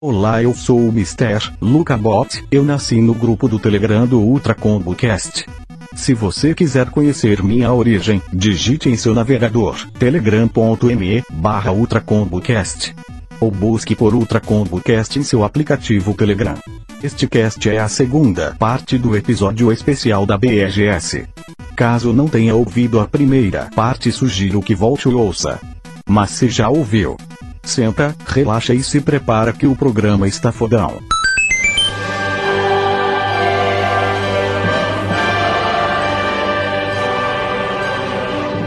Olá, eu sou o Mr. Lucabot. Eu nasci no grupo do Telegram do Ultra Combo Cast. Se você quiser conhecer minha origem, digite em seu navegador telegram.me barra ultracombocast. Ou busque por Ultra Combo Cast em seu aplicativo Telegram. Este cast é a segunda parte do episódio especial da BGS. Caso não tenha ouvido a primeira parte, sugiro que volte e ouça. Mas se já ouviu, Senta, relaxa e se prepara que o programa está fodão.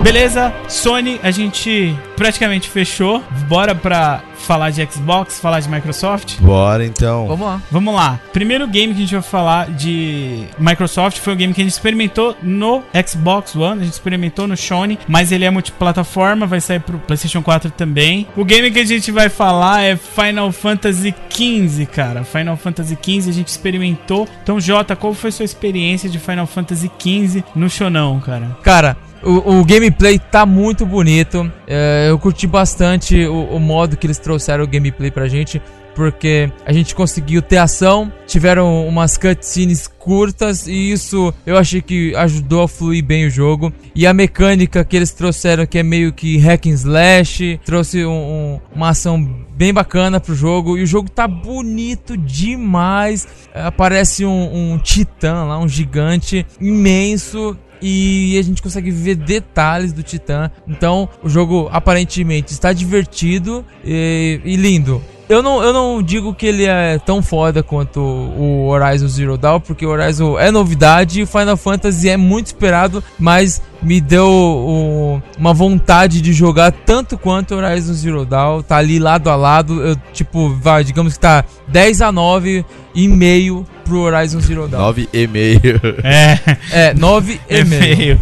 Beleza, Sony, a gente praticamente fechou. Bora pra falar de Xbox, falar de Microsoft? Bora então. Vamos lá. Vamos lá. Primeiro game que a gente vai falar de Microsoft foi o game que a gente experimentou no Xbox One, a gente experimentou no Sony, mas ele é multiplataforma, vai sair pro PlayStation 4 também. O game que a gente vai falar é Final Fantasy XV, cara. Final Fantasy XV a gente experimentou. Então, Jota, qual foi a sua experiência de Final Fantasy XV no Shonão, cara? Cara, o, o, gameplay tá muito bonito. É, eu curti bastante o, o, modo que eles trouxeram o gameplay pra gente. Porque a gente conseguiu ter ação, tiveram umas cutscenes curtas e isso eu achei que ajudou a fluir bem o jogo. E a mecânica que eles trouxeram, que é meio que hack and slash, trouxe um, um, uma ação bem bacana pro jogo. E o jogo tá bonito demais. Aparece um, um titã lá, um gigante imenso e a gente consegue ver detalhes do Titã. Então, o jogo aparentemente está divertido e, e lindo. Eu não, eu não digo que ele é tão foda quanto o Horizon Zero Dawn, porque o Horizon é novidade e o Final Fantasy é muito esperado, mas me deu o, uma vontade de jogar tanto quanto o Horizon Zero Dawn. Tá ali lado a lado, eu, tipo, vai, digamos que tá 10 a 9 e meio pro Horizon Zero Dawn. 9 e meio. É. É, 9 e meio.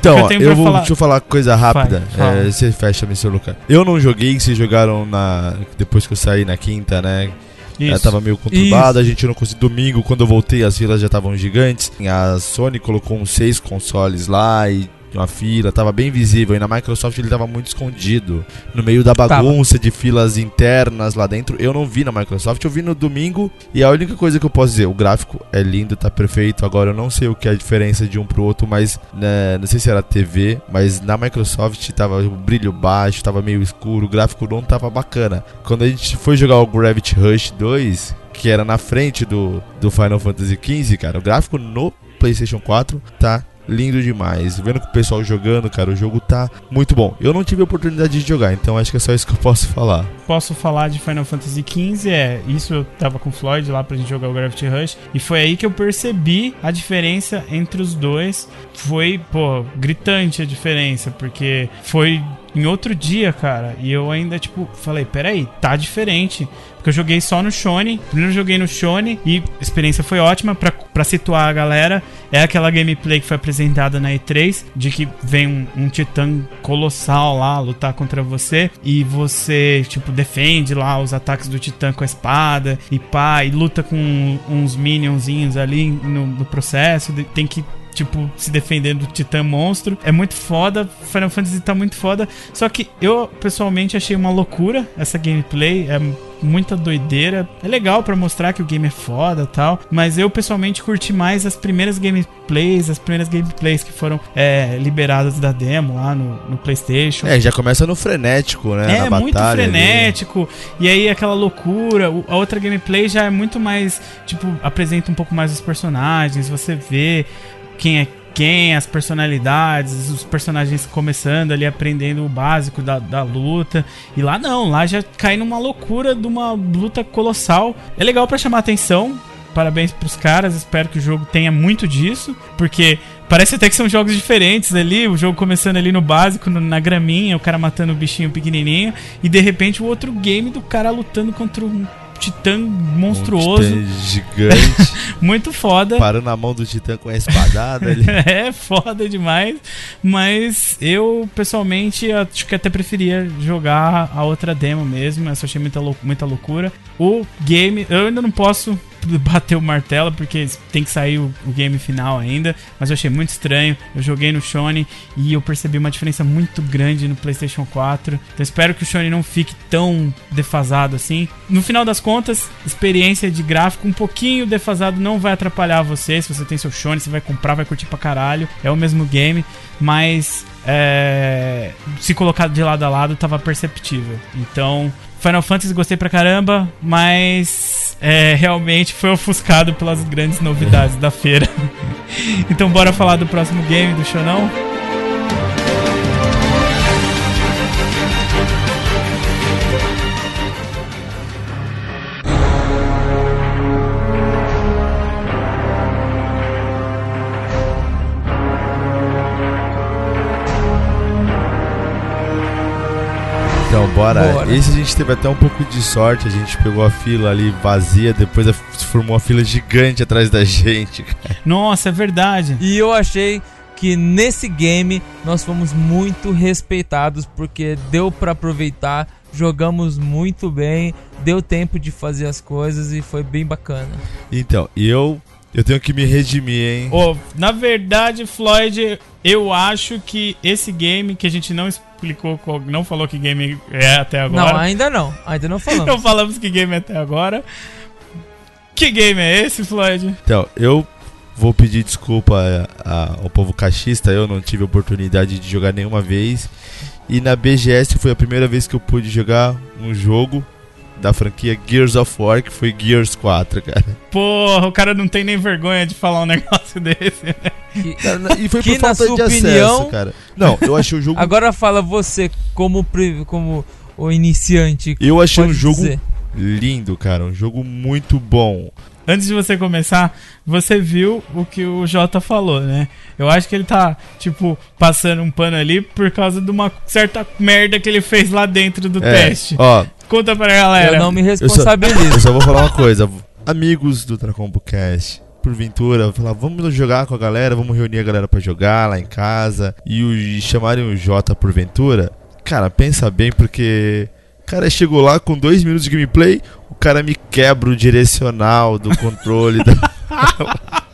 Então, eu, eu vou, falar... deixa eu falar coisa rápida. Vai, é, você fecha, Mr. Lucas. Eu não joguei, vocês jogaram na depois que eu saí na quinta, né? Isso. É, tava meio conturbado, Isso. a gente não conseguiu. Domingo, quando eu voltei, as filas já estavam gigantes. A Sony colocou uns seis consoles lá e uma fila, tava bem visível. E na Microsoft ele tava muito escondido. No meio da bagunça tava. de filas internas lá dentro. Eu não vi na Microsoft, eu vi no domingo. E a única coisa que eu posso dizer, o gráfico é lindo, tá perfeito. Agora eu não sei o que é a diferença de um pro outro, mas né, não sei se era TV, mas na Microsoft tava o brilho baixo, tava meio escuro, o gráfico não tava bacana. Quando a gente foi jogar o Gravity Rush 2, que era na frente do, do Final Fantasy XV, cara, o gráfico no PlayStation 4 tá lindo demais. Vendo com o pessoal jogando, cara, o jogo tá muito bom. Eu não tive a oportunidade de jogar, então acho que é só isso que eu posso falar. Posso falar de Final Fantasy XV, é, isso eu tava com o Floyd lá pra gente jogar o Gravity Rush, e foi aí que eu percebi a diferença entre os dois. Foi, pô, gritante a diferença, porque foi em outro dia, cara. E eu ainda, tipo, falei, peraí, tá diferente. Porque eu joguei só no Shone. Primeiro eu joguei no Shone e a experiência foi ótima pra, pra situar a galera. É aquela gameplay que foi apresentada na E3, de que vem um, um titã colossal lá lutar contra você. E você, tipo, defende lá os ataques do titã com a espada. E pá, e luta com uns minionzinhos ali no, no processo. Tem que tipo, se defendendo do Titã Monstro. É muito foda, Final Fantasy tá muito foda. Só que eu, pessoalmente, achei uma loucura essa gameplay. É muita doideira. É legal para mostrar que o game é foda tal. Mas eu pessoalmente curti mais as primeiras gameplays, as primeiras gameplays que foram é, liberadas da demo lá no, no, PlayStation. É, já começa no frenético, né? É, muito frenético. Ali. E aí aquela loucura. A outra gameplay já é muito mais. Tipo, apresenta um pouco mais os personagens. Você vê quem é quem, as personalidades, os personagens começando ali aprendendo o básico da, da luta. E lá não, lá já cai numa loucura de uma luta colossal. É legal para chamar atenção. Parabéns pros caras, espero que o jogo tenha muito disso, porque parece até que são jogos diferentes ali, o jogo começando ali no básico, no, na graminha, o cara matando o bichinho pequenininho, e de repente o outro game do cara lutando contra um titã monstruoso. Um titã gigante. muito foda. Parando na mão do titã com a espadada ali. é, foda demais. Mas eu, pessoalmente, acho que até preferia jogar a outra demo mesmo. Essa eu achei muita, lou muita loucura. O game, eu ainda não posso bater o martelo porque tem que sair o, o, game final ainda, mas eu achei muito estranho. Eu joguei no Shone e eu percebi uma diferença muito grande no PlayStation 4. Então espero que o Shone não fique tão defasado assim. No final das contas, experiência de gráfico um pouquinho defasado não vai atrapalhar você. Se você tem seu Shone, você vai comprar, vai curtir pra caralho. É o mesmo game, mas é, se colocar de lado a lado tava perceptível. Então, Final Fantasy gostei pra caramba, mas é, realmente foi ofuscado pelas grandes novidades da feira. então bora falar do próximo game do Xonão? Então, bora. bora. Esse a gente teve até um pouco de sorte. A gente pegou a fila ali vazia, depois se formou uma fila gigante atrás da gente. Nossa, é verdade. E eu achei que nesse game nós fomos muito respeitados porque deu para aproveitar, jogamos muito bem, deu tempo de fazer as coisas e foi bem bacana. Então, eu eu tenho que me redimir, hein? Oh, na verdade, Floyd, eu acho que esse game que a gente não explicou, não falou que game é até agora. Não, ainda não. Ainda não falamos. não falamos que game é até agora. Que game é esse, Floyd? Então, eu vou pedir desculpa a, a, ao povo cachista. Eu não tive oportunidade de jogar nenhuma vez. E na BGS foi a primeira vez que eu pude jogar um jogo da franquia Gears of War, que foi Gears 4, cara. Porra, o cara não tem nem vergonha de falar um negócio desse, né? e foi que por falta de opinião, acesso, cara. Não, eu achei o jogo. Agora fala você como, como o iniciante. Eu achei um jogo dizer. lindo, cara. Um jogo muito bom. Antes de você começar, você viu o que o Jota falou, né? Eu acho que ele tá, tipo, passando um pano ali por causa de uma certa merda que ele fez lá dentro do é, teste. Ó, Conta pra galera. Eu não me responsabilizo. Eu só, eu só vou falar uma coisa. Amigos do Tracombo Cast, porventura, falar, vamos jogar com a galera, vamos reunir a galera para jogar lá em casa e, o, e chamarem o Jota porventura. Cara, pensa bem, porque cara chegou lá com dois minutos de gameplay, o cara me quebra o direcional do controle da.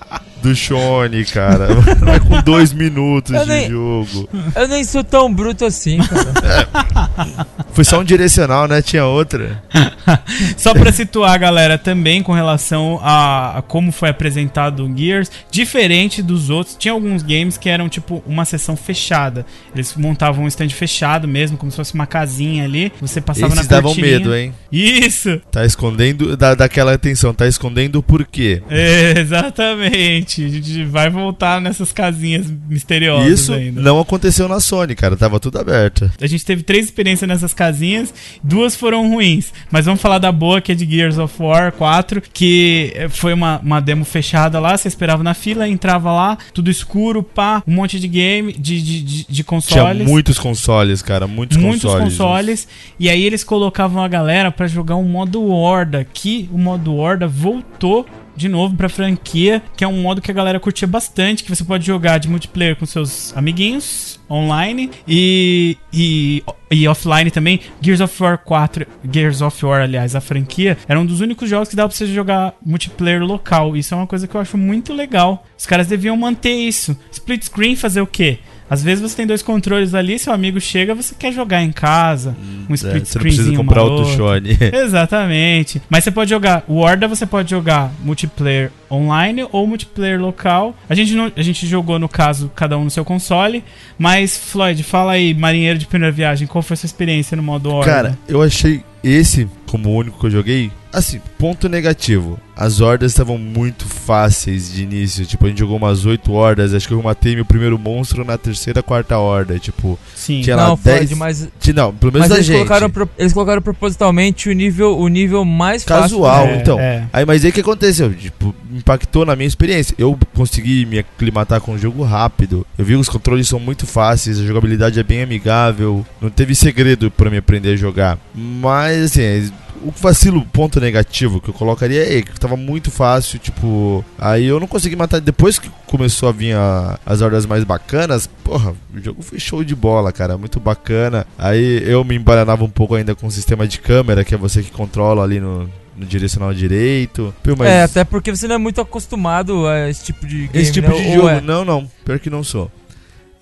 do Shone, cara. Vai com dois minutos eu de nem, jogo. Eu nem sou tão bruto assim, cara. Foi só um direcional, né? Tinha outra. só pra situar, galera, também com relação a, a, como foi apresentado o Gears, diferente dos outros, tinha alguns games que eram tipo uma sessão fechada. Eles montavam um stand fechado mesmo, como se fosse uma casinha ali. Você passava Esses na davam medo, hein? Isso! Tá escondendo, da, daquela atenção, tá escondendo por quê? É, exatamente gente. A gente vai voltar nessas casinhas misteriosas Isso ainda. não aconteceu na Sony, cara. Tava tudo aberto. A gente teve três experiências nessas casinhas, duas foram ruins. Mas vamos falar da boa, que é de Gears of War 4, que foi uma, uma demo fechada lá, você esperava na fila, entrava lá, tudo escuro, pá, um monte de game, de, de, de, de consoles. Tinha muitos consoles, cara, muitos, muitos consoles. Muitos consoles. E aí eles colocavam a galera para jogar um modo Horda, que o modo Horda voltou de novo pra franquia, que é um modo que a galera curtia bastante, que você pode jogar de multiplayer com seus amiguinhos online e, e, e offline também. Gears of War 4, Gears of War, aliás, a franquia, era um dos únicos jogos que dava pra você jogar multiplayer local. Isso é uma coisa que eu acho muito legal. Os caras deviam manter isso. Split screen fazer o quê? Às vezes você tem dois controles ali, seu amigo chega, você quer jogar em casa, um hum, split é, Você não precisa comprar outro Shone. Exatamente. Mas você pode jogar, o Horda você pode jogar multiplayer online ou multiplayer local. A gente, não, a gente jogou, no caso, cada um no seu console. Mas, Floyd, fala aí, marinheiro de primeira viagem, qual foi a sua experiência no modo Horda? Cara, eu achei esse, como o único que eu joguei, assim, ponto negativo. As hordas estavam muito fáceis de início. Tipo, a gente jogou umas 8 hordas. Acho que eu matei meu primeiro monstro na terceira, quarta horda. Tipo, Sim, tinha não, lá 10. Mas, não, pelo menos mas eles gente. Colocaram, eles colocaram propositalmente o nível, o nível mais Casual, fácil. então. É. Aí, mas aí o que aconteceu? Tipo, impactou na minha experiência. Eu consegui me aclimatar com o jogo rápido. Eu vi que os controles são muito fáceis, a jogabilidade é bem amigável. Não teve segredo para me aprender a jogar. Mas, assim, o vacilo, ponto negativo que eu colocaria é que tava muito fácil, tipo. Aí eu não consegui matar. Depois que começou a vir a, as ordens mais bacanas, porra, o jogo foi show de bola, cara. Muito bacana. Aí eu me embaranava um pouco ainda com o sistema de câmera, que é você que controla ali no, no direcional direito. Pô, mas... É, até porque você não é muito acostumado a esse tipo de game, Esse tipo né? de jogo, é... não, não. Pior que não sou.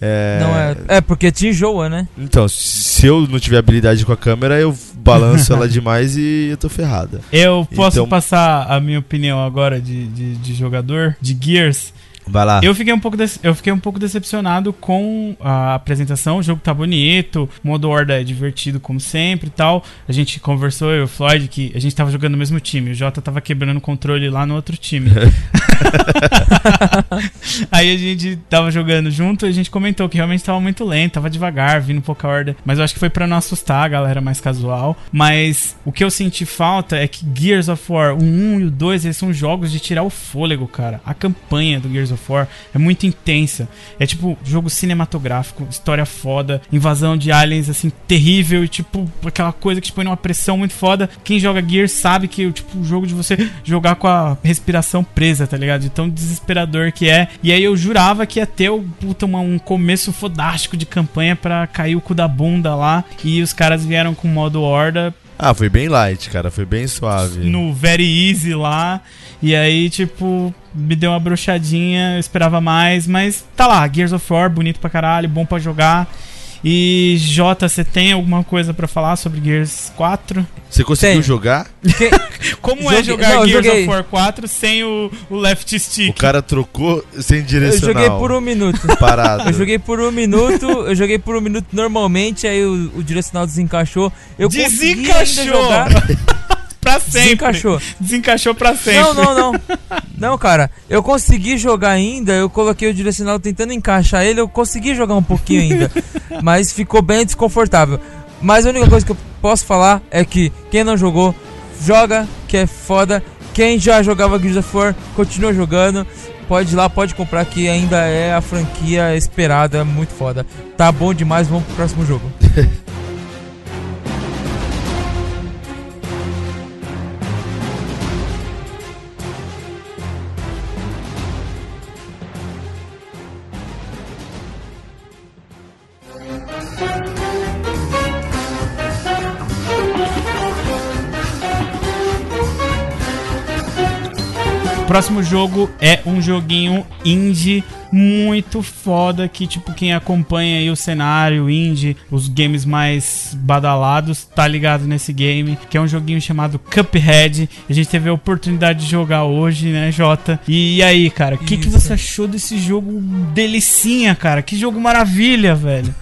É... Não é. É porque te enjoa, né? Então, se eu não tiver habilidade com a câmera, eu balanço ela demais e eu tô ferrada. Eu posso então... passar a minha opinião agora de, de, de jogador de Gears. Vai lá. Eu fiquei um pouco, eu fiquei um pouco decepcionado com a apresentação. O jogo tá bonito, o modo horda é divertido como sempre e tal. A gente conversou, eu e o Floyd, que a gente tava jogando no mesmo time. O Jota tava quebrando o controle lá no outro time. Aí a gente tava jogando junto e a gente comentou que realmente tava muito lento, tava devagar, vindo pouca horda. Mas eu acho que foi para não assustar a galera mais casual. Mas o que eu senti falta é que Gears of War, o 1 e o 2, eles são jogos de tirar o fôlego, cara. A campanha do Gears of War é muito intensa. É tipo jogo cinematográfico, história foda, invasão de aliens assim terrível e tipo aquela coisa que te põe numa pressão muito foda. Quem joga Gears sabe que tipo o jogo de você jogar com a respiração presa, tá ligado? De tão desesperador que é. E aí eu jurava que ia ter puta, uma, um começo fodástico de campanha para cair o cu da bunda lá e os caras vieram com modo horda ah, foi bem light, cara, foi bem suave. No Very Easy lá. E aí, tipo, me deu uma brochadinha, eu esperava mais, mas tá lá, Gears of War, bonito pra caralho, bom pra jogar. E Jota, você tem alguma coisa para falar sobre Gears 4? Você conseguiu jogar? Como é jogar não, Gears joguei. of War 4 sem o, o left stick? O cara trocou sem direcional. Eu joguei por um minuto. Parado. Eu joguei por um minuto, eu joguei por um minuto normalmente, aí o, o direcional desencaixou. Eu desencaixou! jogar. pra sempre. Desencaixou. Desencaixou pra sempre. Não, não, não. Não, cara, eu consegui jogar ainda, eu coloquei o direcional tentando encaixar ele, eu consegui jogar um pouquinho ainda. mas ficou bem desconfortável. Mas a única coisa que eu posso falar é que quem não jogou, joga, que é foda. Quem já jogava Gears of War, continua jogando. Pode ir lá, pode comprar que ainda é a franquia esperada, muito foda. Tá bom demais, vamos pro próximo jogo. próximo jogo é um joguinho indie muito foda que, tipo, quem acompanha aí o cenário indie, os games mais badalados, tá ligado nesse game, que é um joguinho chamado Cuphead. A gente teve a oportunidade de jogar hoje, né, Jota? E, e aí, cara, o que, que você achou desse jogo delicinha, cara? Que jogo maravilha, velho.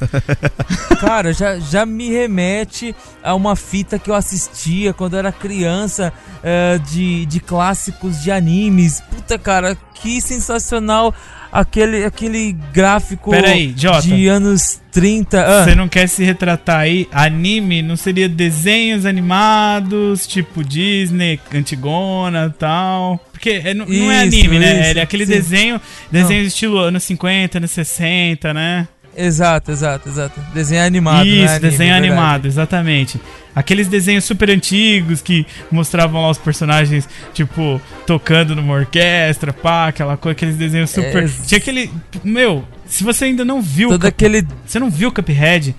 cara, já, já me remete a uma fita que eu assistia quando eu era criança uh, de, de clássicos de animes. Puta, cara, que sensacional aquele, aquele gráfico Peraí, Jota, de anos 30. Ah. Você não quer se retratar aí? Anime não seria desenhos animados, tipo Disney, Antigona e tal? Porque é, não, isso, não é anime, né? isso? É aquele sim. desenho, desenho estilo anos 50, anos 60, né? Exato, exato, exato. Desenho animado. Isso, é anime, desenho é animado, exatamente. Aqueles desenhos super antigos que mostravam lá os personagens, tipo, tocando numa orquestra, pá, aquela coisa, aqueles desenhos super. É... Tinha aquele. Meu, se você ainda não viu. Todo Cup... aquele. Você não viu Cuphead?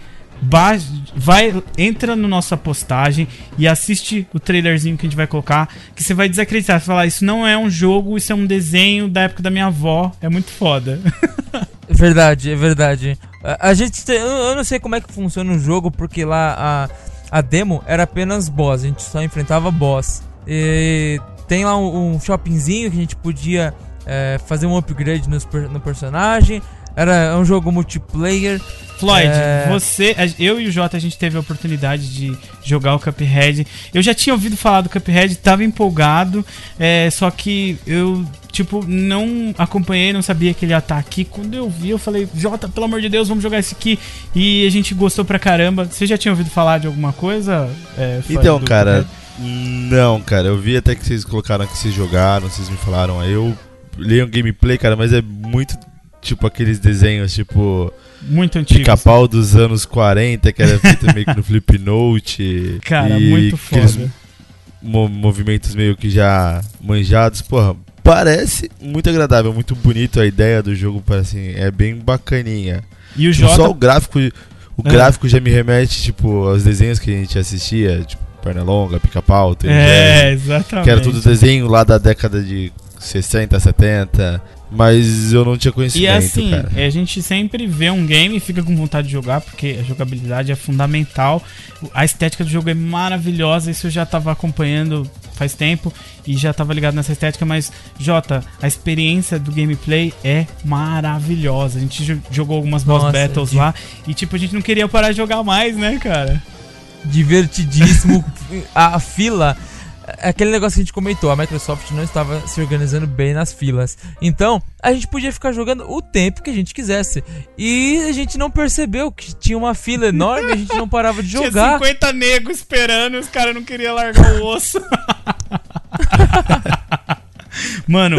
Vai, entra no nossa postagem e assiste o trailerzinho que a gente vai colocar, que você vai desacreditar, vai falar, isso não é um jogo, isso é um desenho da época da minha avó, é muito foda. verdade, é verdade. A, a gente, tem, eu não sei como é que funciona o jogo, porque lá a a demo era apenas boss, a gente só enfrentava boss. E tem lá um, um shoppingzinho que a gente podia é, fazer um upgrade no, no personagem. Era um jogo multiplayer. Floyd, é... você, eu e o Jota, a gente teve a oportunidade de jogar o Cuphead. Eu já tinha ouvido falar do Cuphead, tava empolgado, é, só que eu tipo, não acompanhei, não sabia que ele ia estar aqui. Quando eu vi, eu falei, Jota, pelo amor de Deus, vamos jogar esse aqui. E a gente gostou pra caramba. Você já tinha ouvido falar de alguma coisa? É, então, cara, não, cara. Eu vi até que vocês colocaram que vocês jogaram, vocês me falaram. Aí eu li um gameplay, cara, mas é muito tipo aqueles desenhos, tipo. Muito antigo. Pica-pau dos anos 40, que era feito meio que no Flip Note. Cara, muito foda. Aqueles movimentos meio que já manjados, porra, parece muito agradável, muito bonito a ideia do jogo, parece é bem bacaninha. E o jogo Só o gráfico, o é. gráfico já me remete, tipo, aos desenhos que a gente assistia, tipo, Pernalonga, Pica-Pau, É, exatamente. Que era tudo desenho lá da década de 60, 70. Mas eu não tinha conhecimento, E assim, cara. a gente sempre vê um game e fica com vontade de jogar, porque a jogabilidade é fundamental. A estética do jogo é maravilhosa, isso eu já tava acompanhando faz tempo e já tava ligado nessa estética, mas Jota, a experiência do gameplay é maravilhosa. A gente jogou algumas boss Nossa, battles de... lá e tipo, a gente não queria parar de jogar mais, né, cara? Divertidíssimo. a fila aquele negócio que a gente comentou, a Microsoft não estava se organizando bem nas filas. Então, a gente podia ficar jogando o tempo que a gente quisesse. E a gente não percebeu que tinha uma fila enorme, a gente não parava de jogar. Tinha 50 negros esperando e os caras não queriam largar o osso. Mano,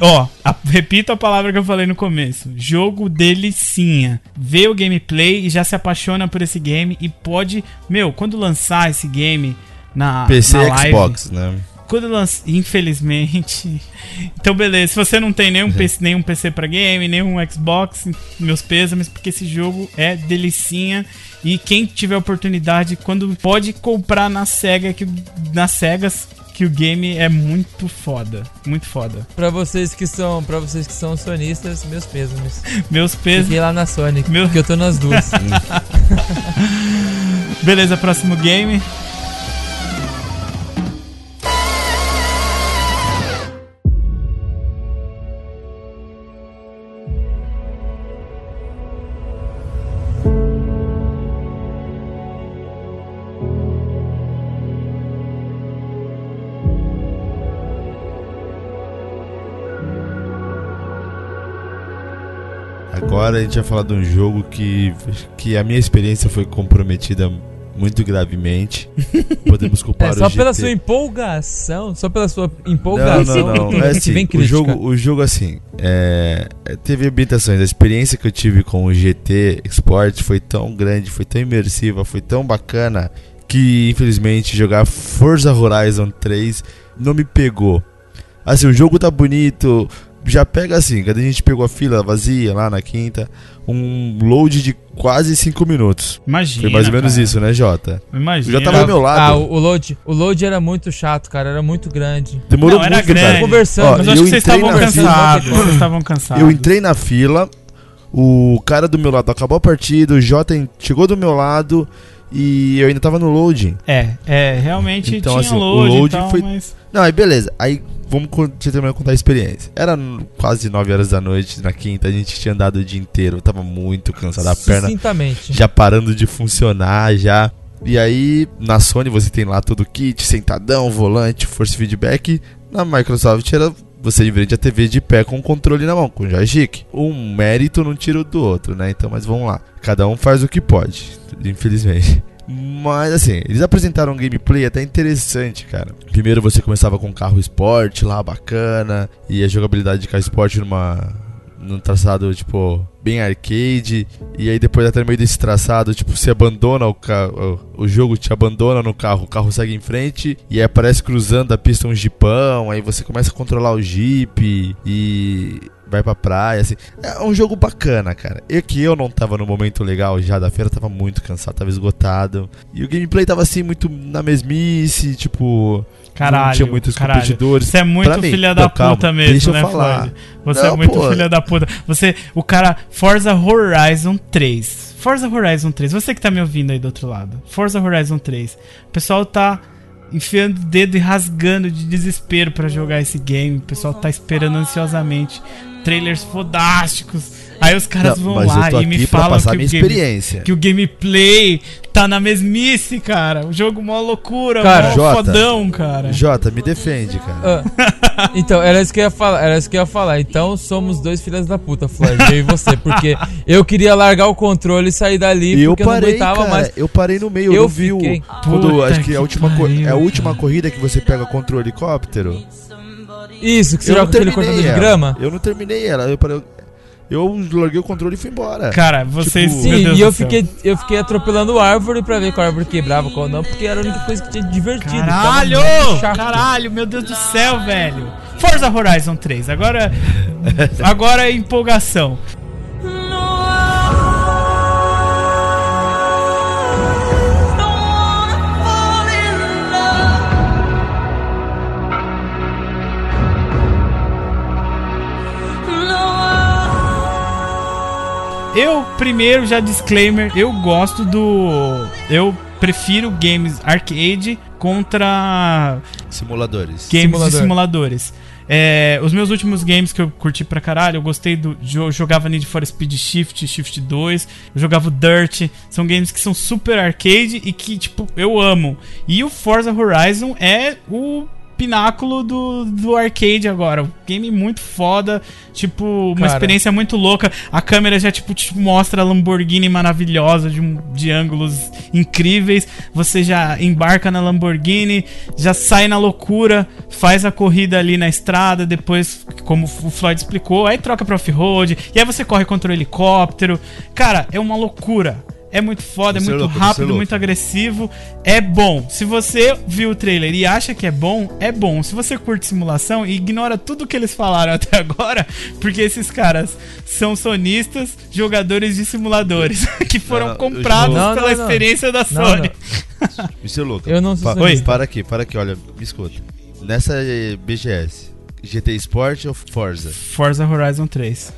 ó, a, repito a palavra que eu falei no começo. Jogo delicinha. Vê o gameplay e já se apaixona por esse game e pode, meu, quando lançar esse game, na PC na live, Xbox, né? Quando lança, infelizmente. Então, beleza. Se você não tem nenhum, uhum. PC, nenhum PC pra game, nenhum Xbox, meus pêsames, porque esse jogo é delicinha. E quem tiver oportunidade, quando pode comprar na Sega, que, nas Segas, que o game é muito foda, muito foda. Para vocês que são, para vocês que são sonistas, meus pêsames. Meus pêsames. Fiquei lá na Sonic, Meu... porque eu tô nas duas. Beleza, próximo game. Agora a gente vai falar de um jogo que, que a minha experiência foi comprometida muito gravemente. Podemos culpar é, só o pela sua empolgação, só pela sua empolgação. Não, não, não. É assim, o jogo, o jogo assim, é, teve habitações. A experiência que eu tive com o GT Sport foi tão grande, foi tão imersiva, foi tão bacana que infelizmente jogar Forza Horizon 3 não me pegou. Assim, o jogo tá bonito, já pega assim, quando a gente pegou a fila vazia lá na quinta, um load de quase 5 minutos. Imagina. Foi mais ou menos cara. isso, né, Jota? Imagina. Já tava ao meu lado. Ah, o load, o load era muito chato, cara, era muito grande. Demorou Não, era muito, grande. cara. Conversando. Ó, mas acho que vocês estavam cansados. Vocês estavam cansados. Eu entrei na fila, o cara do meu lado acabou a partida, o Jota chegou do meu lado e eu ainda tava no loading. É, é, realmente então, tinha assim, load o tal, foi... Mas... Não, aí beleza. Aí vamos terminar de contar a experiência. Era quase 9 horas da noite na quinta, a gente tinha andado o dia inteiro, tava muito cansado, a perna já parando de funcionar, já. E aí, na Sony você tem lá todo o kit, sentadão, volante, force feedback. Na Microsoft era você frente a TV de pé com o controle na mão, com joystick. Um mérito não tira o do outro, né? Então, mas vamos lá. Cada um faz o que pode, infelizmente. Mas assim, eles apresentaram um gameplay até interessante, cara. Primeiro você começava com um carro esporte lá, bacana, e a jogabilidade de carro esporte numa num traçado, tipo, bem arcade. E aí depois até no meio desse traçado, tipo, você abandona o carro. O jogo te abandona no carro, o carro segue em frente. E aí aparece cruzando a pista um jipão. Aí você começa a controlar o jeep. E vai pra praia, assim. É um jogo bacana, cara. E que eu não tava no momento legal já da feira, tava muito cansado, tava esgotado. E o gameplay tava assim, muito na mesmice, tipo. Caralho, não tinha muitos caralho. competidores. Você é muito filha da puta calma, mesmo, deixa né, eu falar. Floyd? Você é não, é muito pô. filha da puta. Você, o cara, Forza Horizon 3. Forza Horizon 3, você que tá me ouvindo aí do outro lado. Forza Horizon 3. O pessoal tá enfiando o dedo e rasgando de desespero para jogar esse game. O pessoal tá esperando ansiosamente trailers fodásticos. Aí os caras não, vão lá e me falam que o, game, que o gameplay tá na mesmice, cara. O jogo mó loucura, cara, mó Jota, fodão, cara. Jota, me defende, cara. Uh, então, era isso que eu ia falar, era isso que eu ia falar. Então somos dois filhos da puta, Flávio, eu e você, porque eu queria largar o controle e sair dali eu porque parei, eu não aguentava mais. Eu parei no meio, eu, não vi o quando acho que, que a última pariu, é a última corrida que você pega contra o helicóptero. Isso, que você eu joga aquele cortador de grama? Eu não terminei ela. Eu, parei, eu larguei o controle e fui embora. Cara, vocês. Tipo, sim, e eu fiquei, eu fiquei atropelando árvore pra ver qual árvore quebrava, qual não, porque era a única coisa que tinha divertido. Caralho! Caralho, meu Deus do céu, velho. Forza Horizon 3, agora. agora é empolgação. Eu, primeiro, já disclaimer, eu gosto do. Eu prefiro games arcade contra. Simuladores. Games Simulador. de simuladores. É, os meus últimos games que eu curti pra caralho, eu gostei do. Eu jogava Need for Speed Shift, Shift 2, eu jogava Dirt. São games que são super arcade e que, tipo, eu amo. E o Forza Horizon é o pináculo do, do arcade agora. Um game muito foda, tipo, uma Cara. experiência muito louca. A câmera já, tipo, te mostra a Lamborghini maravilhosa, de, de ângulos incríveis. Você já embarca na Lamborghini, já sai na loucura, faz a corrida ali na estrada, depois, como o Floyd explicou, aí troca pra off-road, e aí você corre contra o helicóptero. Cara, é uma loucura. É muito foda, é muito louco, rápido, muito agressivo. É bom. Se você viu o trailer e acha que é bom, é bom. Se você curte simulação, ignora tudo que eles falaram até agora, porque esses caras são sonistas, jogadores de simuladores, que foram não, comprados não, pela não, experiência da Sony. Isso é louco. Eu não sou pa Oi. Para aqui, para aqui, olha, me escuta. Nessa BGS, GT Sport ou Forza? Forza Horizon 3.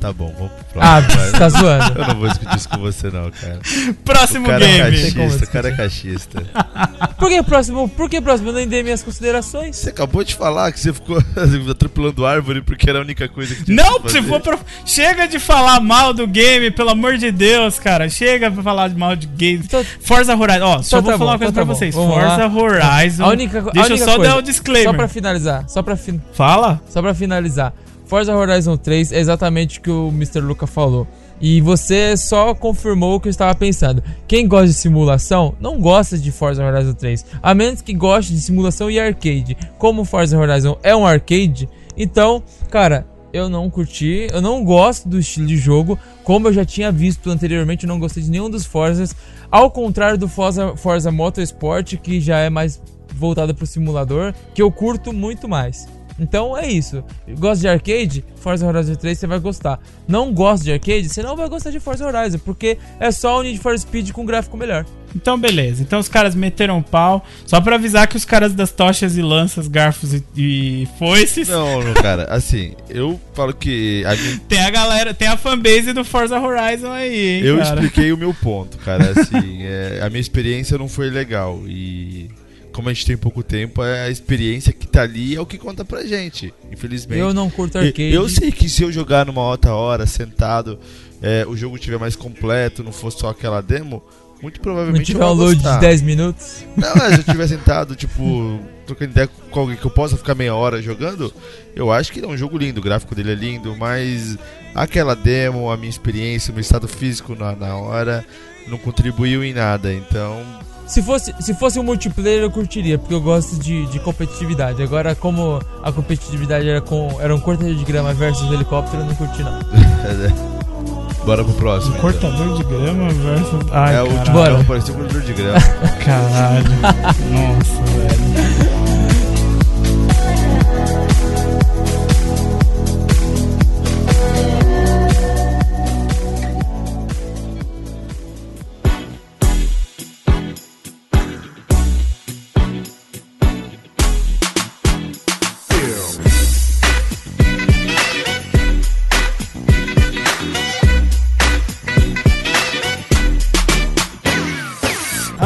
Tá bom, vamos pro próximo. Ah, você tá zoando. Eu não vou discutir isso com você, não, cara. Próximo o cara game. É cachista, o cara é cachista. Por que próximo? Por que próximo? Eu nem dei minhas considerações. Você acabou de falar que você ficou atropelando árvore porque era a única coisa que tinha Não, se for pro... Chega de falar mal do game, pelo amor de Deus, cara. Chega pra falar mal de game. Então, Forza Horizon. Ó, só então, vou tá falar bom, uma coisa então, pra tá vocês. Vamos Forza lá. Horizon. A única, Deixa a única eu só coisa, dar o disclaimer. Só pra finalizar. Só pra fin... Fala. Só pra finalizar. Forza Horizon 3 é exatamente o que o Mr. Luca falou. E você só confirmou o que eu estava pensando. Quem gosta de simulação não gosta de Forza Horizon 3, a menos que goste de simulação e arcade. Como Forza Horizon é um arcade, então, cara, eu não curti, eu não gosto do estilo de jogo, como eu já tinha visto anteriormente, eu não gostei de nenhum dos Forzas, ao contrário do Forza, Forza Motorsport, que já é mais voltado para o simulador, que eu curto muito mais. Então é isso. Gosta de arcade? Forza Horizon 3 você vai gostar. Não gosta de arcade? Você não vai gostar de Forza Horizon, porque é só o Need for Speed com gráfico melhor. Então, beleza. Então, os caras meteram pau. Só pra avisar que os caras das tochas e lanças, garfos e, e foices. Não, não, cara. Assim, eu falo que. A gente... Tem a galera, tem a fanbase do Forza Horizon aí, hein, Eu cara. expliquei o meu ponto, cara. Assim, é, a minha experiência não foi legal. E como a gente tem pouco tempo, é a experiência que tá ali é o que conta pra gente, infelizmente. Eu não curto arcade. Eu sei que se eu jogar numa outra hora, sentado, é, o jogo tiver mais completo, não for só aquela demo, muito provavelmente. Não tiver um load de 10 minutos? Não, é, se eu tiver sentado, tipo, trocando ideia com alguém que eu possa ficar meia hora jogando, eu acho que é um jogo lindo, o gráfico dele é lindo, mas aquela demo, a minha experiência, o meu estado físico na, na hora, não contribuiu em nada. Então, se fosse, se fosse um multiplayer eu curtiria, porque eu gosto de, de competitividade. Agora, como a competitividade era com era um cortador de grama versus helicóptero, eu não curti não. Bora pro próximo. Um então. cortador de grama versus. Ai, é, o último Bora. parecia um cortador de grama. caralho. Nossa, velho.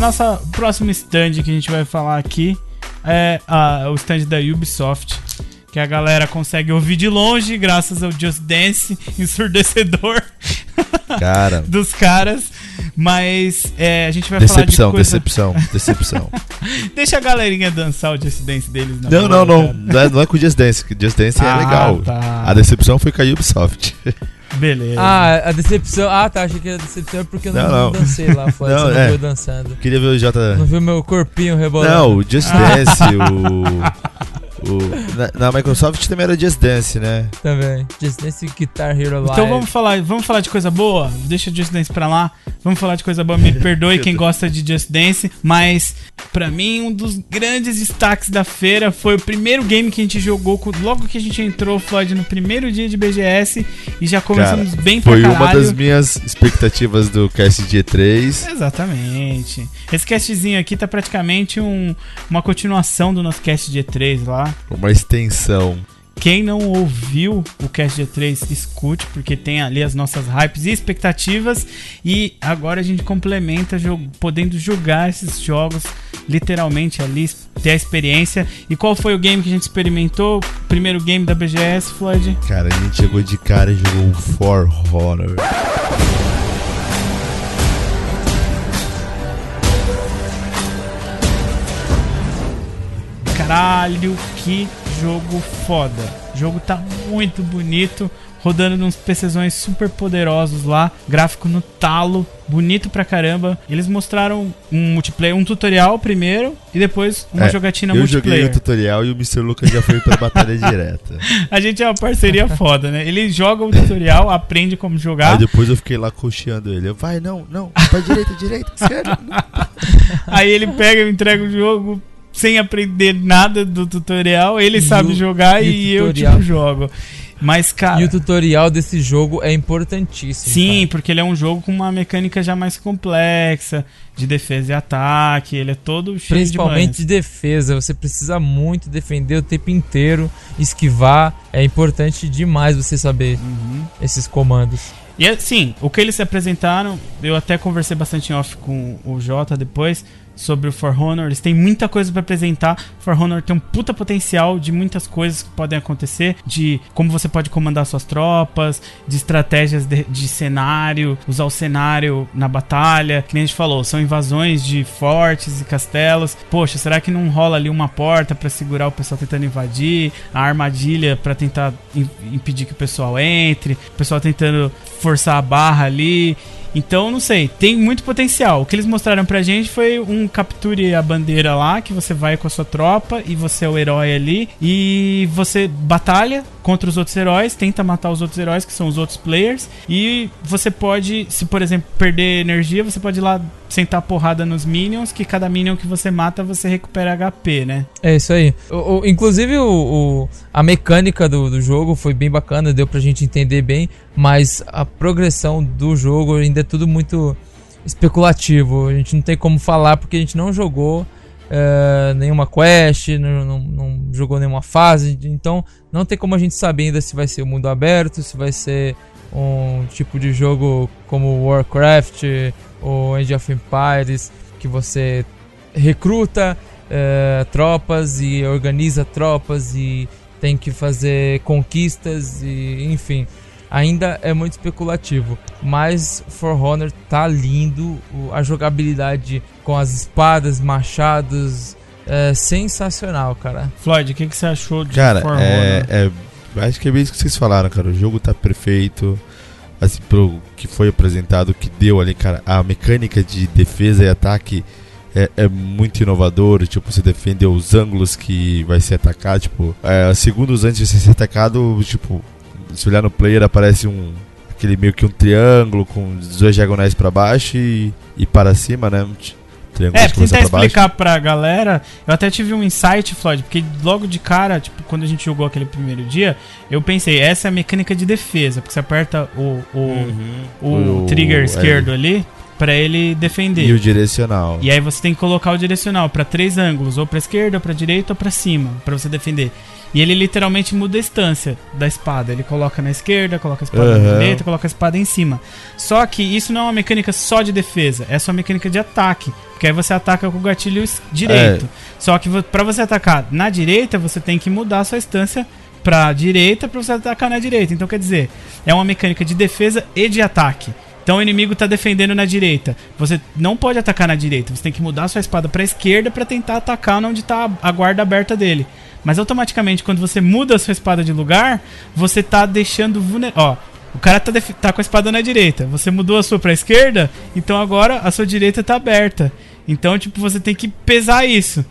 Nossa próxima stand que a gente vai falar aqui é a, o stand da Ubisoft. Que a galera consegue ouvir de longe, graças ao Just Dance ensurdecedor Cara. dos caras. Mas é, a gente vai decepção, falar de coisa... Decepção, decepção, Deixa a galerinha dançar o Just Dance deles. Na não, não, não. Não é, não é com o Just Dance. O Just Dance é ah, é legal. Tá. A decepção foi com a Ubisoft. Beleza. Ah, a decepção. Ah, tá. Achei que a decepção é porque eu não, não, não. dancei lá fora. Não, você não é. viu dançando. Queria ver o J. Não viu meu corpinho rebolando. Não, o Just Dance, o. na, na, Microsoft também era Just Dance, né? Também. Just Dance Guitar Hero Live. Então vamos falar, vamos falar de coisa boa? Deixa Just Dance pra lá. Vamos falar de coisa boa. Me perdoe quem gosta de Just Dance, mas para mim um dos grandes destaques da feira foi o primeiro game que a gente jogou logo que a gente entrou, Floyd, no primeiro dia de BGS e já começamos Cara, bem pra Foi caralho. uma das minhas expectativas do Cast G3. Exatamente. Esse castzinho aqui tá praticamente um, uma continuação do nosso Cast G3 lá. Uma extensão. Quem não ouviu o Cast G3, escute, porque tem ali as nossas hypes e expectativas. E agora a gente complementa podendo jogar esses jogos literalmente ali, ter a experiência. E qual foi o game que a gente experimentou? Primeiro game da BGS, Floyd? Cara, a gente chegou de cara e jogou o For Honor. Caralho, que jogo foda. O jogo tá muito bonito, rodando nos PCzões super poderosos lá, gráfico no talo, bonito pra caramba. Eles mostraram um multiplayer, um tutorial primeiro e depois uma é, jogatina eu multiplayer. Eu joguei o tutorial e o Mr. Lucas já foi pra batalha direta. A gente é uma parceria foda, né? Ele joga o tutorial, aprende como jogar. Aí depois eu fiquei lá cocheando ele. Eu, vai, não, não, pra direita, direita, esquerda. Aí ele pega e entrega o jogo, sem aprender nada do tutorial, ele e sabe o, jogar e, e eu tipo jogo. Mas, cara. E o tutorial desse jogo é importantíssimo. Sim, cara. porque ele é um jogo com uma mecânica já mais complexa, de defesa e ataque. Ele é todo cheio Principalmente de, de defesa. Você precisa muito defender o tempo inteiro, esquivar. É importante demais você saber uhum. esses comandos. E assim, o que eles se apresentaram, eu até conversei bastante em off com o Jota depois sobre o For Honor. Eles têm muita coisa para apresentar. For Honor tem um puta potencial de muitas coisas que podem acontecer, de como você pode comandar suas tropas, de estratégias de, de cenário, usar o cenário na batalha. Que nem a gente falou, são invasões de fortes e castelos. Poxa, será que não rola ali uma porta para segurar o pessoal tentando invadir? A armadilha para tentar impedir que o pessoal entre? O pessoal tentando forçar a barra ali. Então, não sei, tem muito potencial. O que eles mostraram pra gente foi um capture a bandeira lá, que você vai com a sua tropa e você é o herói ali. E você batalha contra os outros heróis, tenta matar os outros heróis, que são os outros players. E você pode, se por exemplo, perder energia, você pode ir lá sentar porrada nos minions, que cada minion que você mata, você recupera HP, né? É isso aí. O, o inclusive, o, a mecânica do, do jogo foi bem bacana, deu pra gente entender bem, mas a progressão do jogo ainda é tudo muito especulativo. A gente não tem como falar porque a gente não jogou uh, nenhuma quest, não, não, não, jogou nenhuma fase, então não tem como a gente saber ainda se vai ser o um mundo aberto, se vai ser um tipo de jogo como Warcraft ou Age of Empires, que você recruta uh, tropas e organiza tropas e tem que fazer conquistas e enfim ainda é muito especulativo. Mas For Honor tá lindo, a jogabilidade com as espadas, machados, é sensacional, cara. Floyd, o que, que você achou de cara, é? É, acho que é bem isso que vocês falaram, cara. O jogo tá perfeito. Assim, pro que foi apresentado, que deu ali, cara, a mecânica de defesa e ataque é, é, muito inovador. Tipo, você defende os ângulos que vai ser atacado. Tipo, é, segundos antes de ser atacado, tipo, se olhar no player, aparece um aquele meio que um triângulo com duas diagonais para baixo e, e para cima, né? Triângulo é, pra tentar explicar baixo. pra galera, eu até tive um insight, Floyd, porque logo de cara, tipo, quando a gente jogou aquele primeiro dia, eu pensei, essa é a mecânica de defesa, porque você aperta o, o, uhum. o, o trigger esquerdo é. ali para ele defender. E o direcional. E aí você tem que colocar o direcional para três ângulos, ou para esquerda, ou para direita, ou para cima, para você defender. E ele literalmente muda a distância da espada. Ele coloca na esquerda, coloca a espada uhum. na direita, coloca a espada em cima. Só que isso não é uma mecânica só de defesa, é só uma mecânica de ataque. Porque aí você ataca com o gatilho direito. É. Só que para você atacar na direita, você tem que mudar a sua distância pra direita para você atacar na direita. Então quer dizer, é uma mecânica de defesa e de ataque. Então o inimigo tá defendendo na direita. Você não pode atacar na direita, você tem que mudar sua espada para esquerda para tentar atacar onde tá a guarda aberta dele. Mas automaticamente, quando você muda a sua espada de lugar, você tá deixando vulnerável. Ó, o cara tá, tá com a espada na direita. Você mudou a sua pra esquerda, então agora a sua direita tá aberta. Então, tipo, você tem que pesar isso.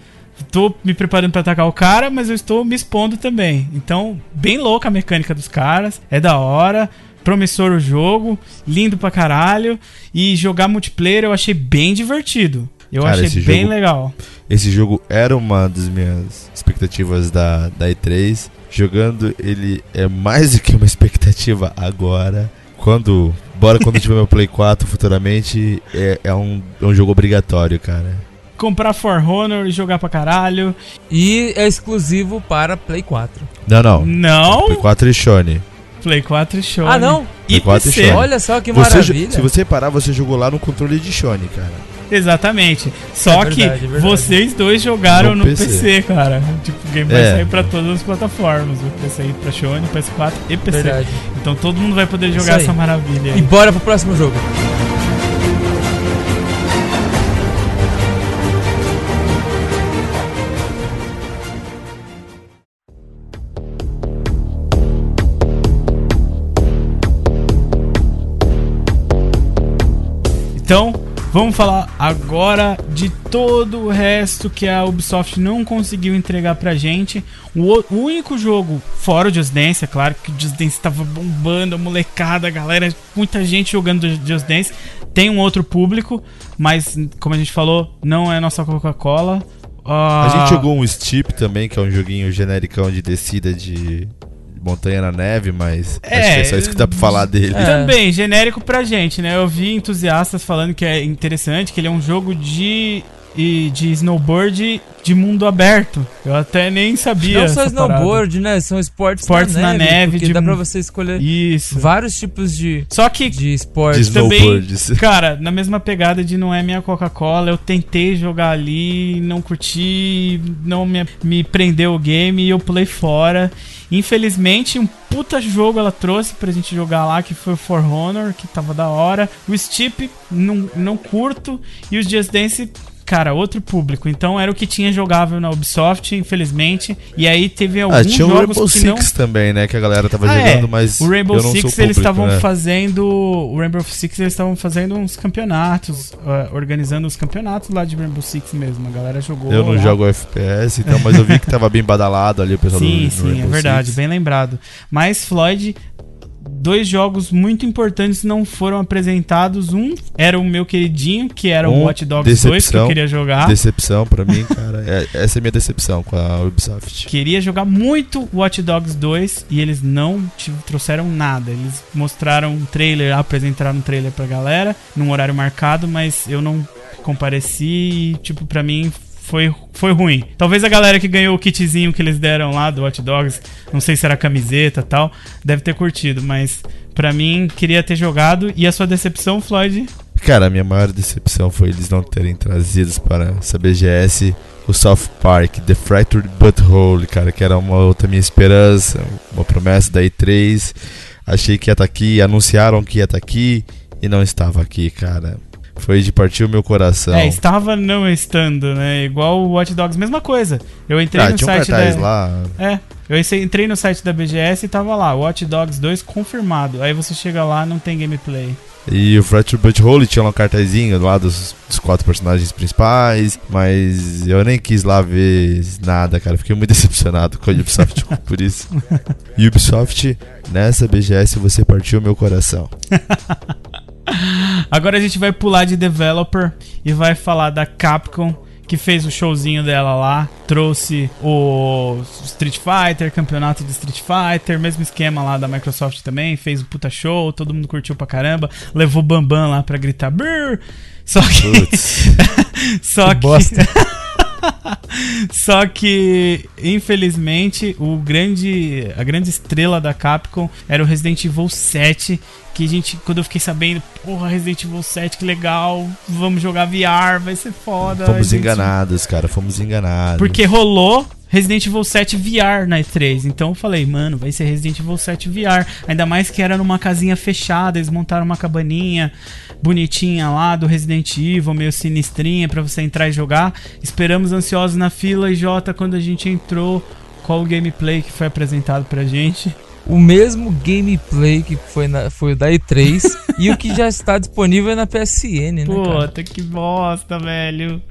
tô me preparando para atacar o cara, mas eu estou me expondo também. Então, bem louca a mecânica dos caras, é da hora promissor o jogo, lindo pra caralho. E jogar multiplayer eu achei bem divertido. Eu Cara, achei bem jogo, legal. Esse jogo era uma das minhas expectativas da, da E3. Jogando ele é mais do que uma expectativa agora. Quando. Bora quando tiver meu Play 4 futuramente, é, é, um, é um jogo obrigatório, cara. Comprar For Honor e jogar pra caralho. E é exclusivo para Play 4. Não, não. Não? Play 4 e Sony. Play 4 e Sony. Ah, não? E Play 4 PC. E Olha só que maravilha. se você parar, você jogou lá no controle de Sony, cara. Exatamente. Só é que verdade, é vocês dois jogaram no, no PC. PC. cara. Tipo, o game vai é. sair pra todas as plataformas. Vai sair pra Sony, PS4 e PC. Verdade. Então todo mundo vai poder jogar essa maravilha. E bora pro próximo jogo. Então, vamos falar agora de todo o resto que a Ubisoft não conseguiu entregar pra gente. O, único jogo, fora o Just Dance, é claro que o Just Dance tava bombando, a molecada, a galera, muita gente jogando Just Dance. Tem um outro público, mas como a gente falou, não é nossa Coca-Cola. A gente jogou um Steep também, que é um joguinho genericão de descida de Montanha na Neve, mas é, acho que é só isso que dá pra falar dele. É. Também, genérico pra gente, né? Eu vi entusiastas falando que é interessante, que ele é um jogo de e de snowboard de mundo aberto. Eu até nem sabia. Não só snowboard, parada. né? São esportes, esportes na, neve. Na neve porque de... dá pra você escolher Isso. vários tipos de, só que de esportes. De também, cara, na mesma pegada de não é minha Coca-Cola, eu tentei jogar ali, não curti, não me, me prendeu o game e eu pulei fora. Infelizmente, um puta jogo ela trouxe pra gente jogar lá, que foi o For Honor, que tava da hora. O Steep, não, não curto. E os Just Dance, cara, outro público. Então era o que tinha jogável na Ubisoft, infelizmente. E aí teve ah, alguns ah, tinha jogos o Rainbow que Six não... também, né, que a galera tava ah, jogando, é. mas o Rainbow Six público, eles estavam né? fazendo, o Rainbow Six eles estavam fazendo uns campeonatos, uh, organizando os campeonatos lá de Rainbow Six mesmo. A galera jogou. Eu não lá. jogo FPS, então, mas eu vi que tava bem badalado ali o pessoal sim, do, Sim, sim, é verdade, Six. bem lembrado. Mas Floyd dois jogos muito importantes não foram apresentados. Um era o meu queridinho, que era um, o Watch Dogs decepção, 2, que eu queria jogar. Decepção para mim, cara. É, essa é minha decepção com a Ubisoft. Queria jogar muito Watch Dogs 2 e eles não trouxeram nada. Eles mostraram um trailer, apresentaram um trailer pra galera, num horário marcado, mas eu não compareci e, tipo, pra mim foi, foi ruim. Talvez a galera que ganhou o kitzinho que eles deram lá do Hot Dogs, não sei se era camiseta tal, deve ter curtido, mas para mim queria ter jogado. E a sua decepção, Floyd? Cara, a minha maior decepção foi eles não terem trazido para essa BGS o South Park, The Fractured Butthole, cara, que era uma outra minha esperança, uma promessa da E3. Achei que ia estar tá aqui, anunciaram que ia estar tá aqui e não estava aqui, cara. Foi de partir o meu coração. É, estava não estando, né? Igual o Watch Dogs, mesma coisa. Eu entrei ah, no tinha site um da... lá. É, eu entrei no site da BGS e tava lá, Watch Dogs 2 confirmado. Aí você chega lá, não tem gameplay. E o Fracture But Holy tinha um cartazinho lá dos, dos, quatro personagens principais, mas eu nem quis lá ver nada, cara. Fiquei muito decepcionado com a Ubisoft por isso. Ubisoft, nessa BGS você partiu meu coração. Agora a gente vai pular de developer e vai falar da Capcom que fez o showzinho dela lá, trouxe o Street Fighter, campeonato de Street Fighter, mesmo esquema lá da Microsoft também, fez o puta show, todo mundo curtiu pra caramba, levou Bambam lá pra gritar Brrr! Só que. só que. Só que, infelizmente, o grande, a grande estrela da Capcom era o Resident Evil 7, que a gente, quando eu fiquei sabendo, porra, Resident Evil 7, que legal, vamos jogar VR, vai ser foda. Fomos gente... enganados, cara, fomos enganados. Porque rolou Resident Evil 7 VR na E3. Então eu falei, mano, vai ser Resident Evil 7 VR. Ainda mais que era numa casinha fechada, eles montaram uma cabaninha bonitinha lá do Resident Evil, meio sinistrinha para você entrar e jogar. Esperamos ansiosos na fila e Jota quando a gente entrou, qual o gameplay que foi apresentado pra gente? O mesmo gameplay que foi, na, foi o da E3 e o que já está disponível na PSN, né? Puta, que bosta, velho.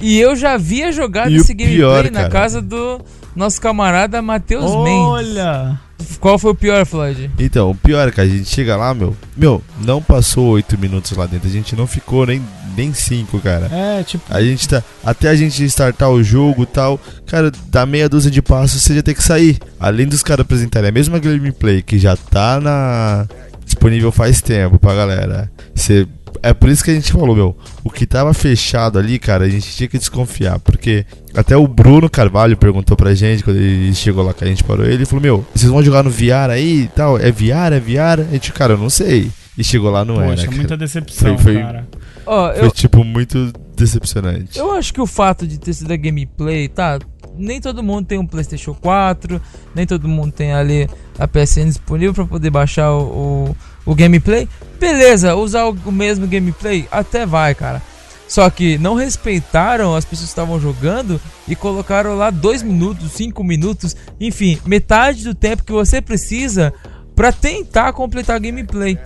E eu já havia jogado e esse gameplay pior, na casa do nosso camarada Matheus Mendes. Olha! Qual foi o pior, Floyd? Então, o pior é que a gente chega lá, meu. Meu, não passou oito minutos lá dentro. A gente não ficou nem, nem cinco, cara. É, tipo. A gente tá. Até a gente startar o jogo e tal. Cara, dá meia dúzia de passos, você já tem que sair. Além dos caras apresentarem a mesma gameplay que já tá na. disponível faz tempo pra galera. Você é por isso que a gente falou, meu, o que tava fechado ali, cara, a gente tinha que desconfiar, porque até o Bruno Carvalho perguntou pra gente quando ele chegou lá que a gente parou ele, falou, meu, vocês vão jogar no VR aí e tal? É VR, é VR? A gente, cara, eu não sei. E chegou lá, não Poxa, era. Poxa, muita decepção, foi, foi, cara. Oh, foi, eu, tipo, muito decepcionante. Eu acho que o fato de ter sido a gameplay, tá, nem todo mundo tem um PlayStation 4, nem todo mundo tem ali a PSN disponível para poder baixar o, o, o, gameplay. Beleza, usar o, o mesmo gameplay até vai, cara. Só que não respeitaram as pessoas que estavam jogando e colocaram lá 2 minutos, 5 minutos, enfim, metade do tempo que você precisa para tentar completar a gameplay.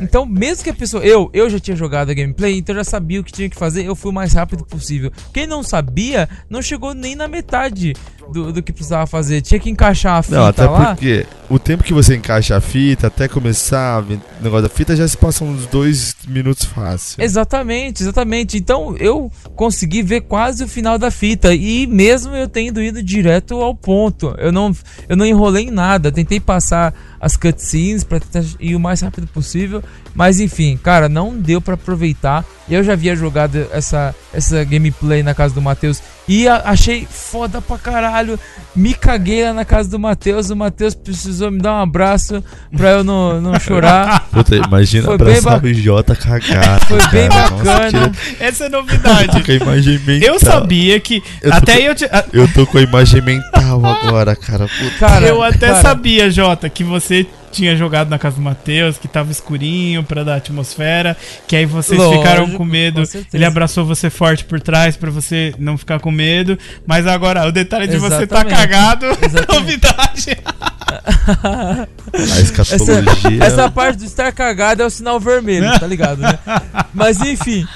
Então, mesmo que a pessoa. Eu, eu já tinha jogado a gameplay, então já sabia o que tinha que fazer, eu fui o mais rápido possível. Quem não sabia, não chegou nem na metade do, do que precisava fazer. Tinha que encaixar a fita não, até lá. porque o tempo que você encaixa a fita até começar o negócio da fita já se passam uns dois minutos fácil. Exatamente, exatamente. Então eu consegui ver quase o final da fita e mesmo eu tendo ido direto ao ponto. Eu não, eu não enrolei em nada. Tentei passar as cutscenes para tentar ir o mais rápido possível, mas enfim, cara, não deu para aproveitar. Eu já havia jogado essa essa gameplay na casa do Matheus e a, achei foda pra caralho. Me caguei lá na casa do Matheus. O Matheus precisou me dar um abraço pra eu não, não chorar. Puta, imagina Foi abraçar bem o Jota cagado. Foi bem bacana. Nossa, Essa é novidade. com a imagem mental. Eu sabia que. Eu até eu. Te. Eu tô com a imagem mental agora, cara. Puta. Cara, eu até cara. sabia, Jota, que você tinha jogado na casa do Matheus, que tava escurinho pra dar atmosfera, que aí vocês Lógico, ficaram com medo. Com ele abraçou você forte por trás para você não ficar com medo. Mas agora, o detalhe de Exatamente. você tá cagado, novidade. A escatologia. Essa, essa, parte do estar cagado é o sinal vermelho, tá ligado, né? Mas enfim.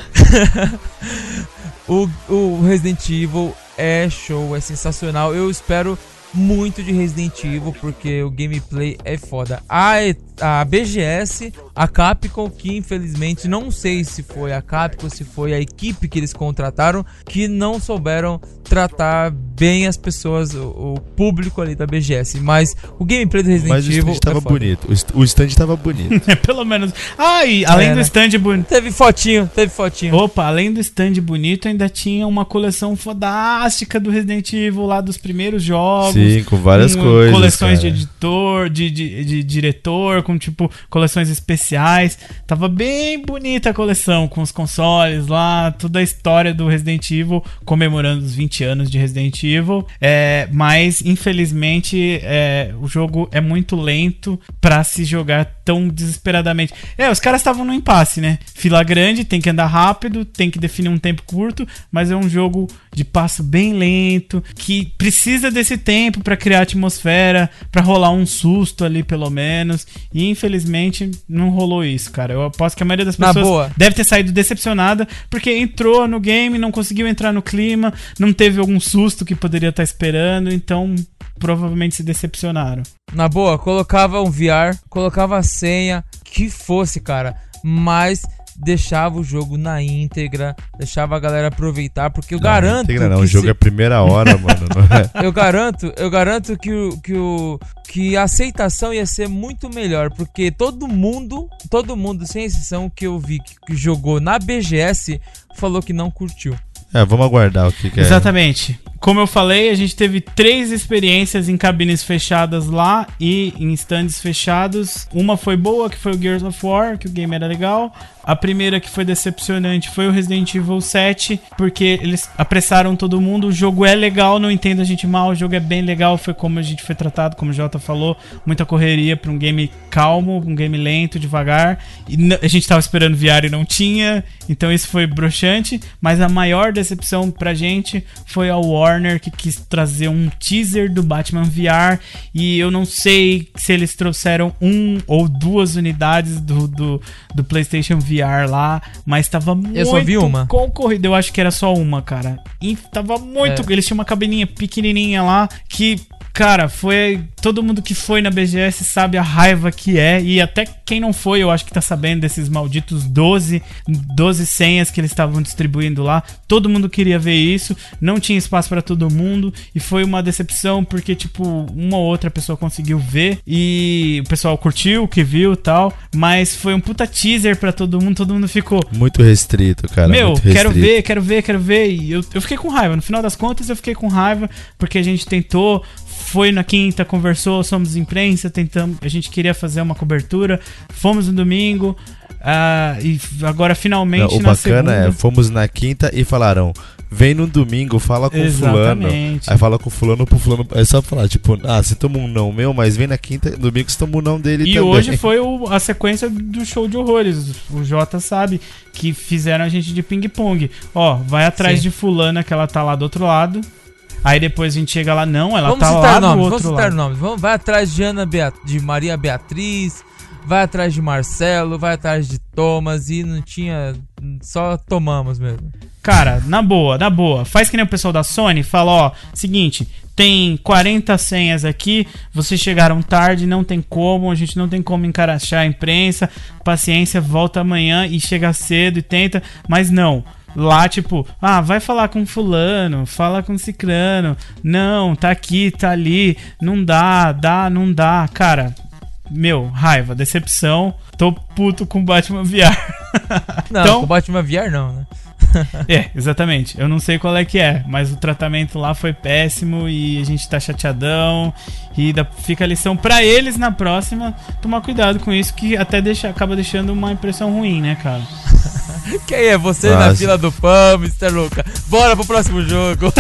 o, o Resident Evil é show, é sensacional. Eu espero muito de Resident Evil, porque o gameplay é foda. A, a BGS, a Capcom, que infelizmente não sei se foi a Capcom, se foi a equipe que eles contrataram, que não souberam tratar bem as pessoas, o, o público ali da BGS. Mas o gameplay do Resident Mas Evil. Mas o stand estava é bonito. O stand estava bonito. é, pelo menos. E além é, do né? stand bonito. Teve fotinho, teve fotinho. Opa, além do stand bonito, ainda tinha uma coleção fodástica do Resident Evil lá dos primeiros jogos. Sim, com várias um, coisas. Coleções cara. de editor, de, de, de, diretor, com tipo coleções especiais. Tava bem bonita a coleção, com os consoles lá, toda a história do Resident Evil comemorando os 20 anos de Resident Evil. É, mas, infelizmente, é, o jogo é muito lento para se jogar tão desesperadamente. É, os caras estavam no impasse, né? Fila grande, tem que andar rápido, tem que definir um tempo curto, mas é um jogo de passo bem lento, que precisa desse tempo para criar atmosfera, para rolar um susto ali pelo menos. E infelizmente não rolou isso, cara. Eu aposto que a maioria das pessoas deve ter saído decepcionada porque entrou no game, não conseguiu entrar no clima, não teve algum susto que poderia estar tá esperando, então provavelmente se decepcionaram. Na boa, colocava um VR, colocava a senha, que fosse, cara. Mas deixava o jogo na íntegra, deixava a galera aproveitar, porque eu não, garanto. Íntegra não, o jogo se... é primeira hora, mano. É? Eu garanto, eu garanto que o, que o que a aceitação ia ser muito melhor, porque todo mundo, todo mundo, sem exceção que eu vi que, que jogou na BGS, falou que não curtiu. É, vamos aguardar o que, que é. Exatamente. Como eu falei, a gente teve três experiências em cabines fechadas lá e em stands fechados. Uma foi boa, que foi o Gears of War, que o game era legal. A primeira que foi decepcionante foi o Resident Evil 7, porque eles apressaram todo mundo. O jogo é legal, não entendo a gente mal, o jogo é bem legal, foi como a gente foi tratado, como o Jota falou, muita correria para um game calmo, um game lento, devagar. E a gente tava esperando VR e não tinha, então isso foi broxante, mas a maior decepção pra gente foi a War Warner que quis trazer um teaser do Batman VR e eu não sei se eles trouxeram um ou duas unidades do, do, do PlayStation VR lá, mas tava muito eu só vi uma. concorrido. Eu acho que era só uma, cara. E tava muito. É. Eles tinham uma cabininha pequenininha lá que Cara, foi. Todo mundo que foi na BGS sabe a raiva que é. E até quem não foi, eu acho que tá sabendo desses malditos 12, 12 senhas que eles estavam distribuindo lá. Todo mundo queria ver isso. Não tinha espaço para todo mundo. E foi uma decepção, porque, tipo, uma ou outra pessoa conseguiu ver. E o pessoal curtiu o que viu e tal. Mas foi um puta teaser para todo mundo. Todo mundo ficou. Muito restrito, cara. Meu, restrito. quero ver, quero ver, quero ver. E eu, eu fiquei com raiva. No final das contas, eu fiquei com raiva. Porque a gente tentou foi na quinta, conversou, somos imprensa, tentamos, a gente queria fazer uma cobertura, fomos no domingo, uh, e agora finalmente Não, o na bacana segunda... é, fomos na quinta e falaram, vem no domingo, fala com Exatamente. fulano. Aí fala com fulano pro fulano. É só falar, tipo, ah, você toma um não meu, mas vem na quinta, domingo você toma um não dele e também. E hoje foi o, a sequência do show de horrores. O Jota sabe que fizeram a gente de ping-pong. Ó, vai atrás Sim. de fulana que ela tá lá do outro lado. Aí depois a gente chega lá, não, ela vamos tá lá nomes, do outro vamos citar nomes. Vamos, vai atrás de Ana Beat de Maria Beatriz, vai atrás de Marcelo, vai atrás de Thomas e não tinha. Só tomamos mesmo. Cara, na boa, na boa. Faz que nem o pessoal da Sony, fala, ó, seguinte, tem 40 senhas aqui, vocês chegaram tarde, não tem como, a gente não tem como encarachar a imprensa, paciência, volta amanhã e chega cedo e tenta, mas não. Lá, tipo, ah, vai falar com fulano, fala com cicrano. Não, tá aqui, tá ali. Não dá, dá, não dá. Cara, meu, raiva, decepção. Tô puto com Batman VR. Não, então, com Batman VR não, né? é, exatamente. Eu não sei qual é que é, mas o tratamento lá foi péssimo e a gente tá chateadão. E da, fica a lição para eles na próxima tomar cuidado com isso, que até deixa, acaba deixando uma impressão ruim, né, cara? Quem é você Nossa. na fila do pão, Mr. Luca? Bora pro próximo jogo.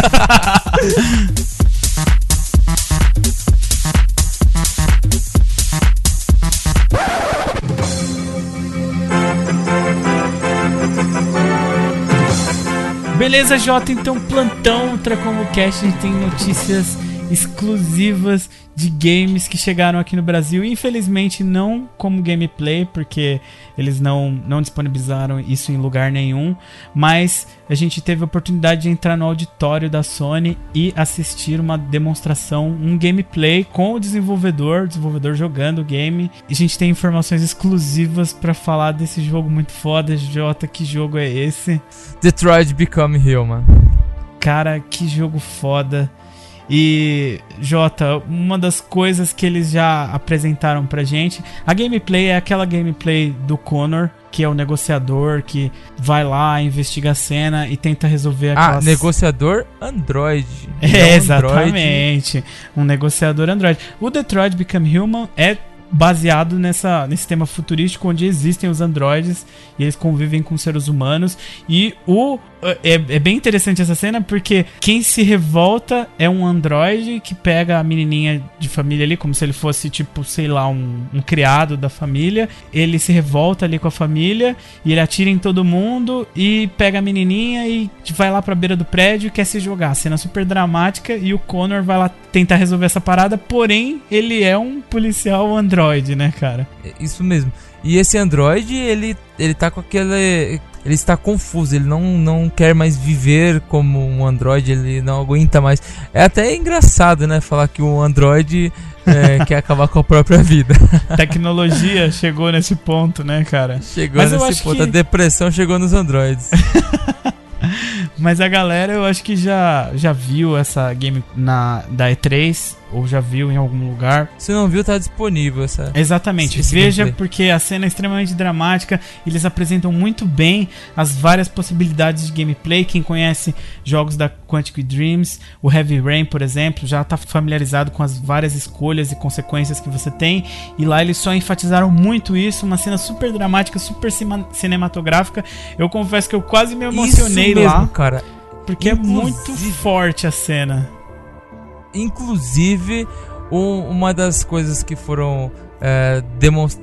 Beleza, Jota? Então, plantão Ultra Combo Cast, a gente tem notícias exclusivas de games que chegaram aqui no Brasil. Infelizmente, não como gameplay, porque eles não, não disponibilizaram isso em lugar nenhum. Mas a gente teve a oportunidade de entrar no auditório da Sony e assistir uma demonstração, um gameplay com o desenvolvedor, o desenvolvedor jogando o game. E a gente tem informações exclusivas para falar desse jogo muito foda. Jota, que jogo é esse? Detroit Become Human. Cara, que jogo foda. E, Jota, uma das coisas que eles já apresentaram pra gente, a gameplay é aquela gameplay do Connor, que é o negociador que vai lá, investiga a cena e tenta resolver ah, aquelas... Ah, negociador Android. É, exatamente. Um negociador Android. O Detroit Become Human é baseado nessa, nesse tema futurístico onde existem os androides e eles convivem com seres humanos. E o é, é, bem interessante essa cena porque quem se revolta é um androide que pega a menininha de família ali, como se ele fosse, tipo, sei lá, um, um criado da família. Ele se revolta ali com a família e ele atira em todo mundo e pega a menininha e vai lá pra beira do prédio e quer se jogar. Cena super dramática e o Connor vai lá tentar resolver essa parada, porém ele é um policial androide, né, cara? É, isso mesmo. E esse androide, ele, ele tá com aquele ele está confuso, ele não, não quer mais viver como um Android, ele não aguenta mais. É até engraçado, né? Falar que o Android é, quer acabar com a própria vida. Tecnologia chegou nesse ponto, né, cara? Chegou Mas nesse ponto, que... a depressão chegou nos Androids. Mas a galera eu acho que já, já viu essa game na, da E3 ou já viu em algum lugar. Se não viu, tá disponível essa. Exatamente. Esse Veja gameplay. porque a cena é extremamente dramática. Eles apresentam muito bem as várias possibilidades de gameplay. Quem conhece jogos da Quantic Dreams, o Heavy Rain, por exemplo, já está familiarizado com as várias escolhas e consequências que você tem. E lá eles só enfatizaram muito isso, uma cena super dramática, super cinematográfica. Eu confesso que eu quase me emocionei isso mesmo, lá. cara. Porque Inclusive... é muito forte a cena. Inclusive, um, uma das coisas que foram é,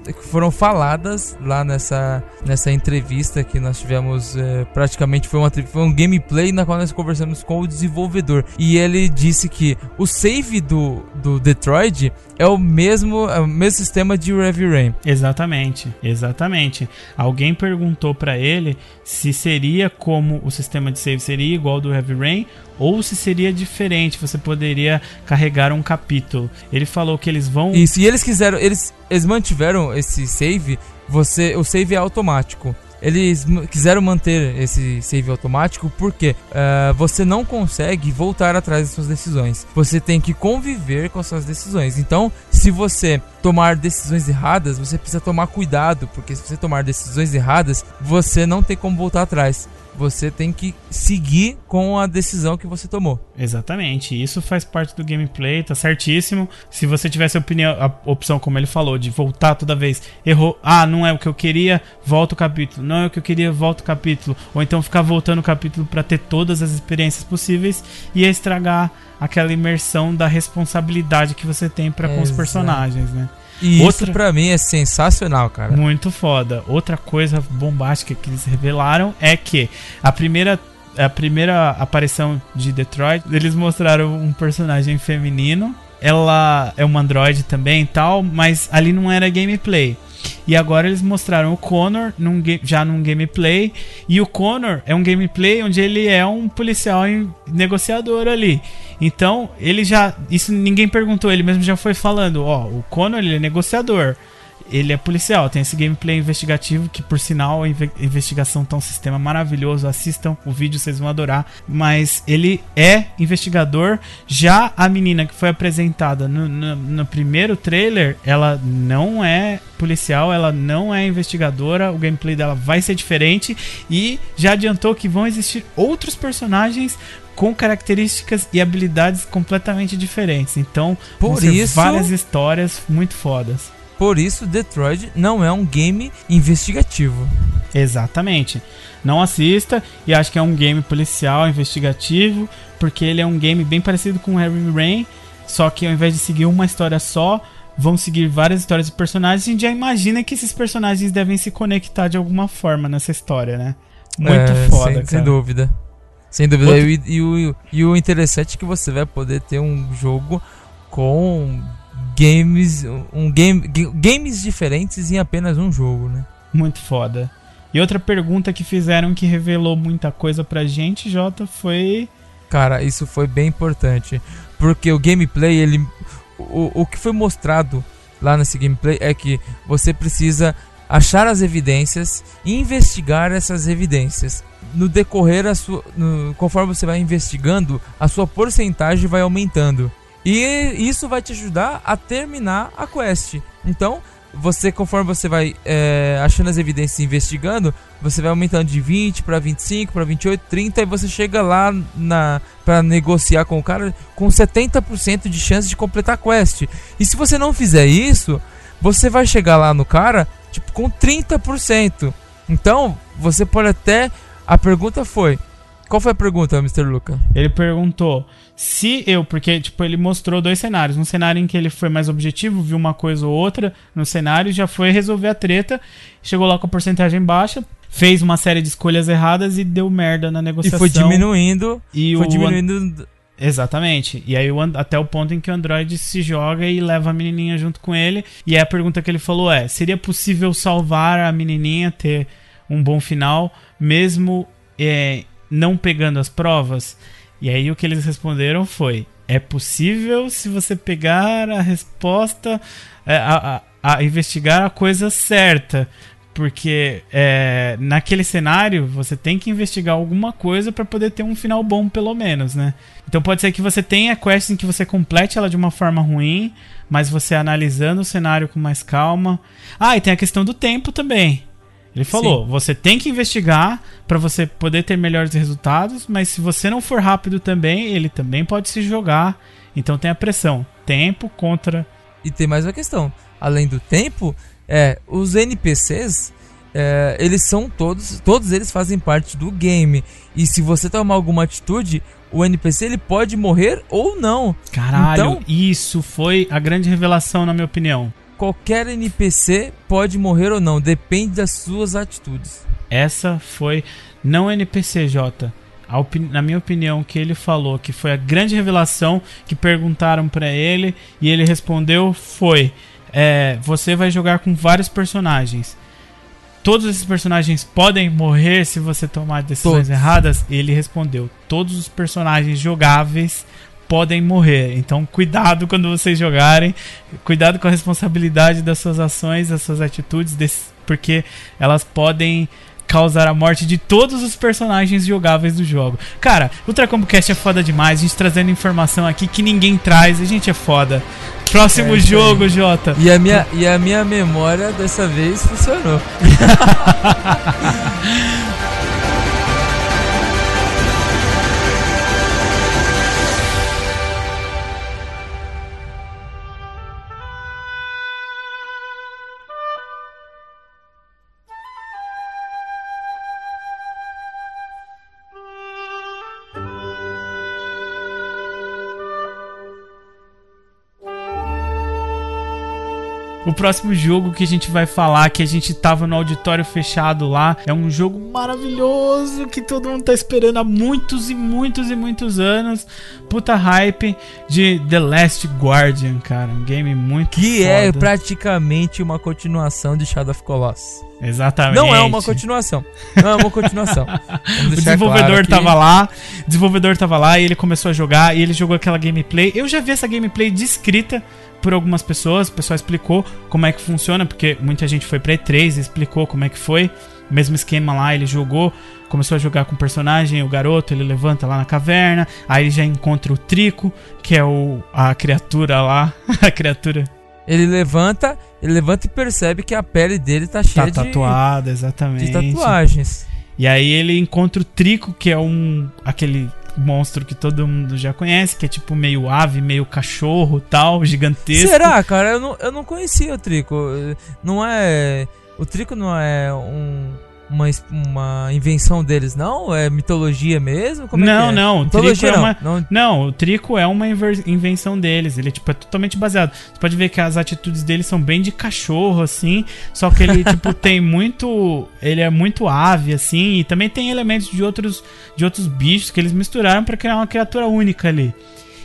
que foram faladas lá nessa, nessa entrevista que nós tivemos. É, praticamente foi, uma, foi um gameplay na qual nós conversamos com o desenvolvedor. E ele disse que o save do, do Detroit é o mesmo, é o mesmo sistema de Heavy Rain. Exatamente, exatamente. Alguém perguntou para ele se seria como o sistema de save seria igual ao do Heavy Rain ou se seria diferente, você poderia carregar um capítulo. Ele falou que eles vão. Isso, e eles quiseram, eles, eles mantiveram esse save, você, o save é automático. Eles quiseram manter esse save automático porque uh, você não consegue voltar atrás das suas decisões. Você tem que conviver com as suas decisões. Então, se você tomar decisões erradas, você precisa tomar cuidado, porque se você tomar decisões erradas, você não tem como voltar atrás você tem que seguir com a decisão que você tomou. Exatamente, isso faz parte do gameplay, tá certíssimo. Se você tivesse a, opinião, a opção, como ele falou, de voltar toda vez, errou, ah, não é o que eu queria, volta o capítulo, não é o que eu queria, volta o capítulo, ou então ficar voltando o capítulo para ter todas as experiências possíveis, ia estragar aquela imersão da responsabilidade que você tem para com os personagens, né? E Outra... isso pra mim é sensacional, cara. Muito foda. Outra coisa bombástica que eles revelaram é que a primeira a primeira aparição de Detroit, eles mostraram um personagem feminino. Ela é uma android também e tal, mas ali não era gameplay. E agora eles mostraram o Connor num já num gameplay. E o Connor é um gameplay onde ele é um policial negociador ali. Então, ele já. Isso ninguém perguntou, ele mesmo já foi falando: ó, o Connor ele é negociador ele é policial, tem esse gameplay investigativo que, por sinal, a investigação tá um sistema maravilhoso. Assistam o vídeo, vocês vão adorar. Mas ele é investigador. Já a menina que foi apresentada no, no, no primeiro trailer, ela não é policial, ela não é investigadora. O gameplay dela vai ser diferente. E já adiantou que vão existir outros personagens com características e habilidades completamente diferentes. Então, por isso, várias histórias muito fodas. Por isso, Detroit não é um game investigativo. Exatamente. Não assista e acho que é um game policial investigativo, porque ele é um game bem parecido com Heavy Rain, só que ao invés de seguir uma história só, vão seguir várias histórias de personagens. A gente já imagina que esses personagens devem se conectar de alguma forma nessa história, né? Muito é, foda, sem, sem, dúvida. Sem dúvida. Outro... E, e, o, e o interessante é que você vai poder ter um jogo com games, um game, games diferentes em apenas um jogo, né? Muito foda. E outra pergunta que fizeram que revelou muita coisa pra gente, Jota, foi. Cara, isso foi bem importante. Porque o gameplay, ele. O, o que foi mostrado lá nesse gameplay é que você precisa achar as evidências e investigar essas evidências. No decorrer, a sua, no, conforme você vai investigando, a sua porcentagem vai aumentando. E isso vai te ajudar a terminar a quest. Então, você conforme você vai é, achando as evidências e investigando, você vai aumentando de 20 para 25, para 28, 30 e você chega lá na para negociar com o cara com 70% de chance de completar a quest. E se você não fizer isso, você vai chegar lá no cara tipo com 30%. Então, você pode até a pergunta foi: qual foi a pergunta, Mr. Luca? Ele perguntou se eu, porque tipo ele mostrou dois cenários, um cenário em que ele foi mais objetivo, viu uma coisa ou outra no cenário, já foi resolver a treta, chegou lá com a porcentagem baixa, fez uma série de escolhas erradas e deu merda na negociação. E foi diminuindo, e foi o diminuindo Exatamente. E aí até o ponto em que o Android se joga e leva a menininha junto com ele. E aí a pergunta que ele falou é: seria possível salvar a menininha, ter um bom final, mesmo é, não pegando as provas? E aí o que eles responderam foi: é possível se você pegar a resposta, é, a, a, a investigar a coisa certa. Porque é, naquele cenário você tem que investigar alguma coisa para poder ter um final bom, pelo menos, né? Então pode ser que você tenha quests em que você complete ela de uma forma ruim, mas você analisando o cenário com mais calma. Ah, e tem a questão do tempo também. Ele falou: Sim. você tem que investigar para você poder ter melhores resultados, mas se você não for rápido também, ele também pode se jogar. Então tem a pressão: tempo contra. E tem mais uma questão: além do tempo, é, os NPCs. É, eles são todos, todos eles fazem parte do game. E se você tomar alguma atitude, o NPC ele pode morrer ou não. Caralho, então, isso foi a grande revelação, na minha opinião qualquer NPC pode morrer ou não, depende das suas atitudes. Essa foi não NPC, Jota. na minha opinião, que ele falou que foi a grande revelação que perguntaram para ele e ele respondeu foi: é, você vai jogar com vários personagens. Todos esses personagens podem morrer se você tomar decisões Todos. erradas? Ele respondeu: todos os personagens jogáveis podem morrer. Então, cuidado quando vocês jogarem, cuidado com a responsabilidade das suas ações, das suas atitudes, porque elas podem causar a morte de todos os personagens jogáveis do jogo. Cara, Ultra Combo Cast é foda demais, a gente trazendo informação aqui que ninguém traz, a gente é foda. Próximo é, jogo, Jota. E a, minha, e a minha memória dessa vez funcionou. O próximo jogo que a gente vai falar, que a gente tava no auditório fechado lá, é um jogo maravilhoso que todo mundo tá esperando há muitos e muitos e muitos anos. Puta hype de The Last Guardian, cara. Um game muito Que é foda. é praticamente uma continuação de Shadow of Colossus. Exatamente. Não é uma continuação. Não é uma continuação. o desenvolvedor claro tava lá, o desenvolvedor tava lá e ele começou a jogar e ele jogou aquela gameplay. Eu já vi essa gameplay descrita por algumas pessoas, o pessoal explicou como é que funciona, porque muita gente foi pra E3 e explicou como é que foi. Mesmo esquema lá, ele jogou, começou a jogar com o personagem, o garoto, ele levanta lá na caverna, aí ele já encontra o Trico, que é o, a criatura lá, a criatura ele levanta, ele levanta e percebe que a pele dele tá cheia tá tatuada, de, exatamente. de tatuagens. E aí ele encontra o Trico, que é um aquele monstro que todo mundo já conhece, que é tipo meio ave, meio cachorro tal, gigantesco. Será, cara? Eu não, eu não conhecia o Trico. Não é. O Trico não é um uma, uma invenção deles, não? É mitologia mesmo? Como não, é é? não. Mitologia é uma, não. não. o Trico é uma invenção deles. Ele tipo, é totalmente baseado. Você pode ver que as atitudes dele são bem de cachorro, assim. Só que ele, tipo, tem muito. Ele é muito ave, assim. E também tem elementos de outros, de outros bichos que eles misturaram para criar uma criatura única ali.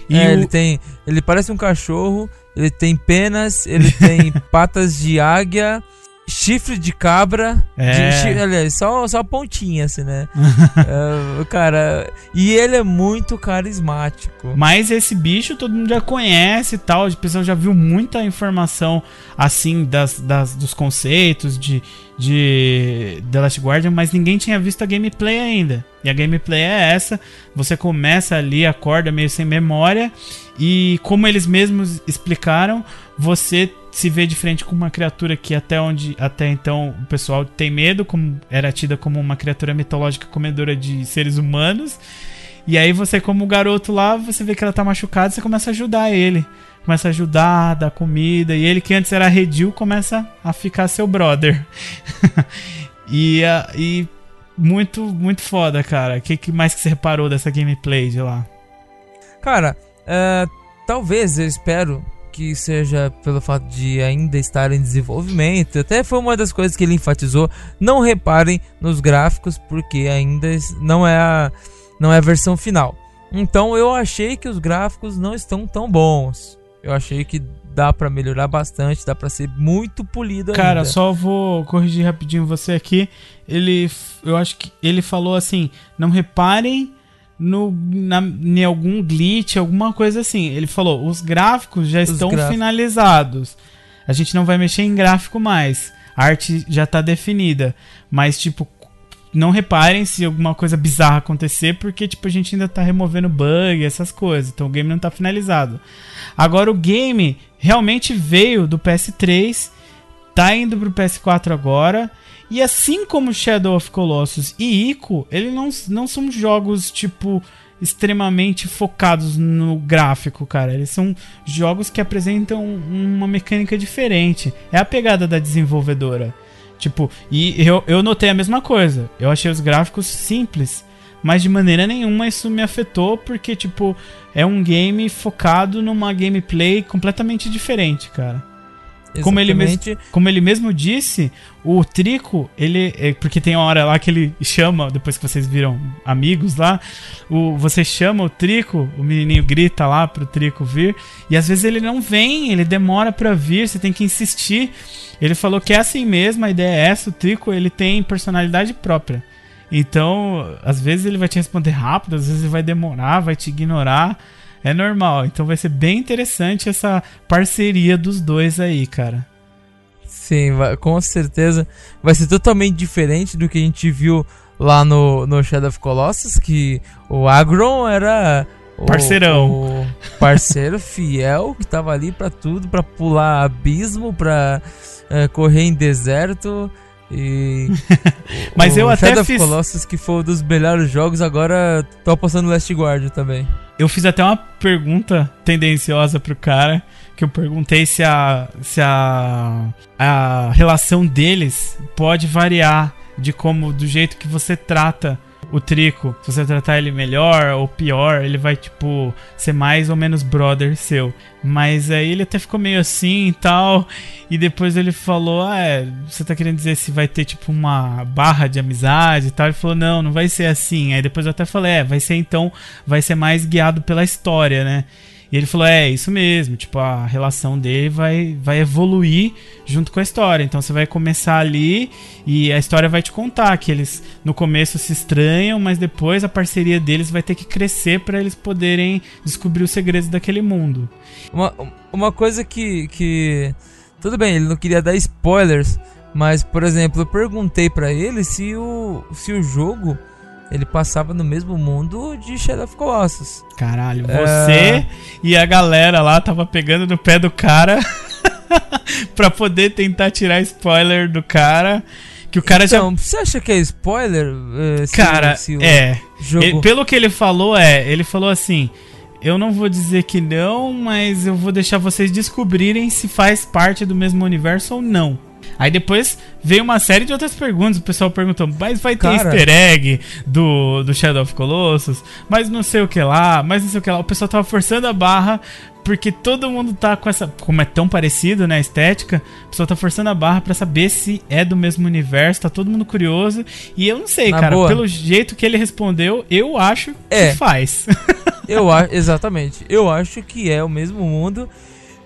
E é, o... ele tem. Ele parece um cachorro, ele tem penas, ele tem patas de águia chifre de cabra. É. De, chifre, aliás, só, só pontinha, assim, né? uh, cara, e ele é muito carismático. Mas esse bicho todo mundo já conhece e tal. O pessoal já viu muita informação, assim, das, das, dos conceitos de, de The Last Guardian, mas ninguém tinha visto a gameplay ainda. E a gameplay é essa: você começa ali, acorda meio sem memória, e como eles mesmos explicaram, você se vê de frente com uma criatura que até onde até então o pessoal tem medo, como era tida como uma criatura mitológica comedora de seres humanos. E aí você como garoto lá, você vê que ela tá machucada, você começa a ajudar ele. Começa a ajudar, dar comida, e ele que antes era redil começa a ficar seu brother. e, e muito muito foda, cara. O que, que mais que você reparou dessa gameplay de lá? Cara, uh, talvez eu espero que seja pelo fato de ainda estar em desenvolvimento. Até foi uma das coisas que ele enfatizou. Não reparem nos gráficos, porque ainda não é a, não é a versão final. Então eu achei que os gráficos não estão tão bons. Eu achei que dá para melhorar bastante, dá para ser muito polido Cara, ainda. só vou corrigir rapidinho você aqui. Ele eu acho que ele falou assim: "Não reparem no, na, em algum glitch, alguma coisa assim. Ele falou: os gráficos já os estão gráficos. finalizados. A gente não vai mexer em gráfico mais. A arte já está definida. Mas, tipo, não reparem se alguma coisa bizarra acontecer, porque, tipo, a gente ainda está removendo bug, essas coisas. Então o game não está finalizado. Agora o game realmente veio do PS3, tá indo pro PS4 agora. E assim como Shadow of Colossus e Ico, eles não, não são jogos tipo extremamente focados no gráfico, cara. Eles são jogos que apresentam uma mecânica diferente. É a pegada da desenvolvedora. Tipo, e eu, eu notei a mesma coisa. Eu achei os gráficos simples, mas de maneira nenhuma isso me afetou, porque, tipo, é um game focado numa gameplay completamente diferente, cara. Como ele, mesmo, como ele mesmo disse, o Trico, ele. É, porque tem uma hora lá que ele chama, depois que vocês viram amigos lá, o, você chama o Trico, o menininho grita lá pro Trico vir, e às vezes ele não vem, ele demora pra vir, você tem que insistir. Ele falou que é assim mesmo, a ideia é essa, o Trico ele tem personalidade própria. Então, às vezes ele vai te responder rápido, às vezes ele vai demorar, vai te ignorar. É normal. Então vai ser bem interessante essa parceria dos dois aí, cara. Sim, vai, com certeza. Vai ser totalmente diferente do que a gente viu lá no, no Shadow of Colossus, que o Agron era o, Parceirão. O parceiro fiel que tava ali para tudo, para pular abismo, para é, correr em deserto. E Mas o eu até Shadow fiz... of Colossus, que foi um dos melhores jogos, agora tô apostando no Last Guard também. Eu fiz até uma pergunta tendenciosa pro cara, que eu perguntei se a se a, a relação deles pode variar de como do jeito que você trata o Trico, se você tratar ele melhor ou pior, ele vai, tipo, ser mais ou menos brother seu. Mas aí ele até ficou meio assim e tal. E depois ele falou: Ah, é, você tá querendo dizer se vai ter, tipo, uma barra de amizade e tal? Ele falou: Não, não vai ser assim. Aí depois eu até falei: É, vai ser então, vai ser mais guiado pela história, né? E ele falou: é, isso mesmo, tipo, a relação dele vai, vai evoluir junto com a história. Então você vai começar ali e a história vai te contar que eles no começo se estranham, mas depois a parceria deles vai ter que crescer para eles poderem descobrir os segredos daquele mundo. Uma, uma coisa que, que. Tudo bem, ele não queria dar spoilers, mas, por exemplo, eu perguntei para ele se o, se o jogo ele passava no mesmo mundo de Shadow of Colossus. Caralho, é. você é... e a galera lá tava pegando no pé do cara pra poder tentar tirar spoiler do cara. Que o cara então, já. Você acha que é spoiler? Eh, se, cara, se é. Jogo... Ele, pelo que ele falou, é. Ele falou assim. Eu não vou dizer que não, mas eu vou deixar vocês descobrirem se faz parte do mesmo universo ou não. Aí depois veio uma série de outras perguntas. O pessoal perguntou, mas vai ter Cara. easter egg do, do Shadow of Colossus? Mas não sei o que lá, mas não sei o que lá. O pessoal tava forçando a barra porque todo mundo tá com essa. Como é tão parecido, né? A estética, o pessoal tá forçando a barra para saber se é do mesmo universo, tá todo mundo curioso. E eu não sei, Na cara, boa. pelo jeito que ele respondeu, eu acho é. que faz. eu acho, exatamente. Eu acho que é o mesmo mundo.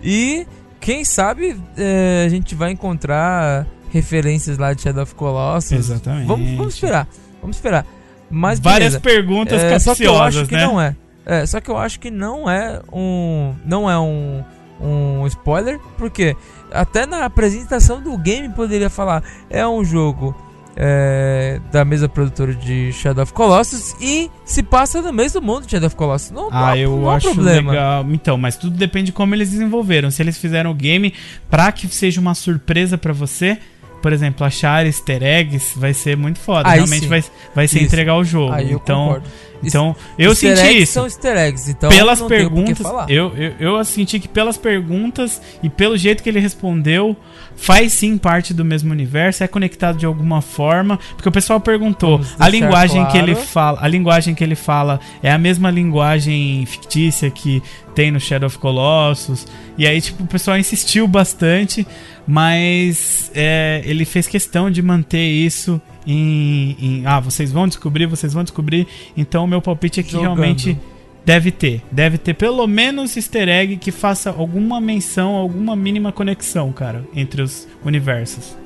E quem sabe é, a gente vai encontrar referências lá de Shadow of Colossus. Exatamente. Vamos, vamos esperar. Vamos esperar. Mas Várias beleza. perguntas é, Só que eu acho que né? não é. é. Só que eu acho que não é um. Não é um. Um spoiler. Porque até na apresentação do game poderia falar. É um jogo é, da mesma produtora de Shadow of Colossus e se passa no mesmo mundo de Shadow of Colossus. Não, ah, não, eu não acho problema. legal. Então, mas tudo depende de como eles desenvolveram. Se eles fizeram o game pra que seja uma surpresa para você, por exemplo, achar easter eggs vai ser muito foda. Aí Realmente vai, vai ser isso. entregar o jogo. Aí então, concordo. Então, eu easter senti isso. são easter eggs, então pelas perguntas, eu, eu, eu senti que pelas perguntas e pelo jeito que ele respondeu, faz sim parte do mesmo universo, é conectado de alguma forma, porque o pessoal perguntou, a linguagem claro. que ele fala, a linguagem que ele fala é a mesma linguagem fictícia que tem no Shadow of Colossus, e aí tipo o pessoal insistiu bastante, mas é, ele fez questão de manter isso em, em, ah, vocês vão descobrir, vocês vão descobrir. Então o meu palpite é que Jogando. realmente deve ter, deve ter pelo menos easter egg que faça alguma menção, alguma mínima conexão, cara, entre os universos.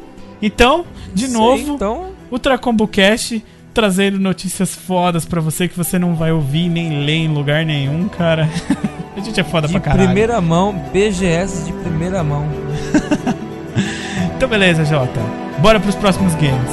Então, de Sei, novo, então... o Tracombo Cast trazendo notícias fodas para você que você não vai ouvir nem ler em lugar nenhum, cara. A gente é foda de pra caralho. De primeira mão, BGS de primeira mão. então beleza, Jota. Bora pros próximos games.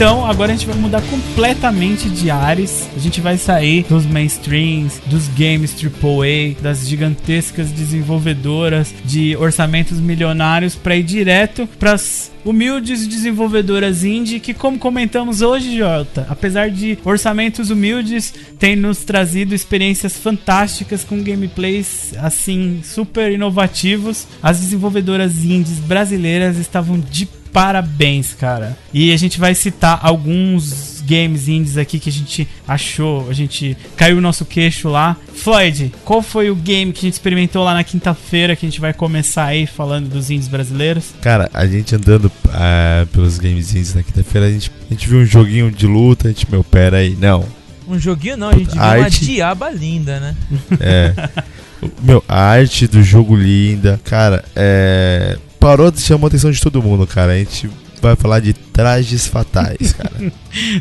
Então, agora a gente vai mudar completamente de ares. A gente vai sair dos mainstreams, dos games AAA, das gigantescas desenvolvedoras de orçamentos milionários para ir direto para as humildes desenvolvedoras indie que, como comentamos hoje, Jota, apesar de orçamentos humildes, tem nos trazido experiências fantásticas com gameplays assim super inovativos. As desenvolvedoras indies brasileiras estavam de parabéns, cara. E a gente vai citar alguns games indies aqui que a gente achou, a gente caiu o nosso queixo lá. Floyd, qual foi o game que a gente experimentou lá na quinta-feira que a gente vai começar aí falando dos indies brasileiros? Cara, a gente andando uh, pelos games indies na quinta-feira, a gente, a gente viu um joguinho de luta, a gente, meu, pera aí, não. Um joguinho não, a gente viu arte... uma diaba linda, né? É. meu, a arte do jogo linda, cara, é parou de chamar a atenção de todo mundo, cara. A gente vai falar de trajes fatais, cara.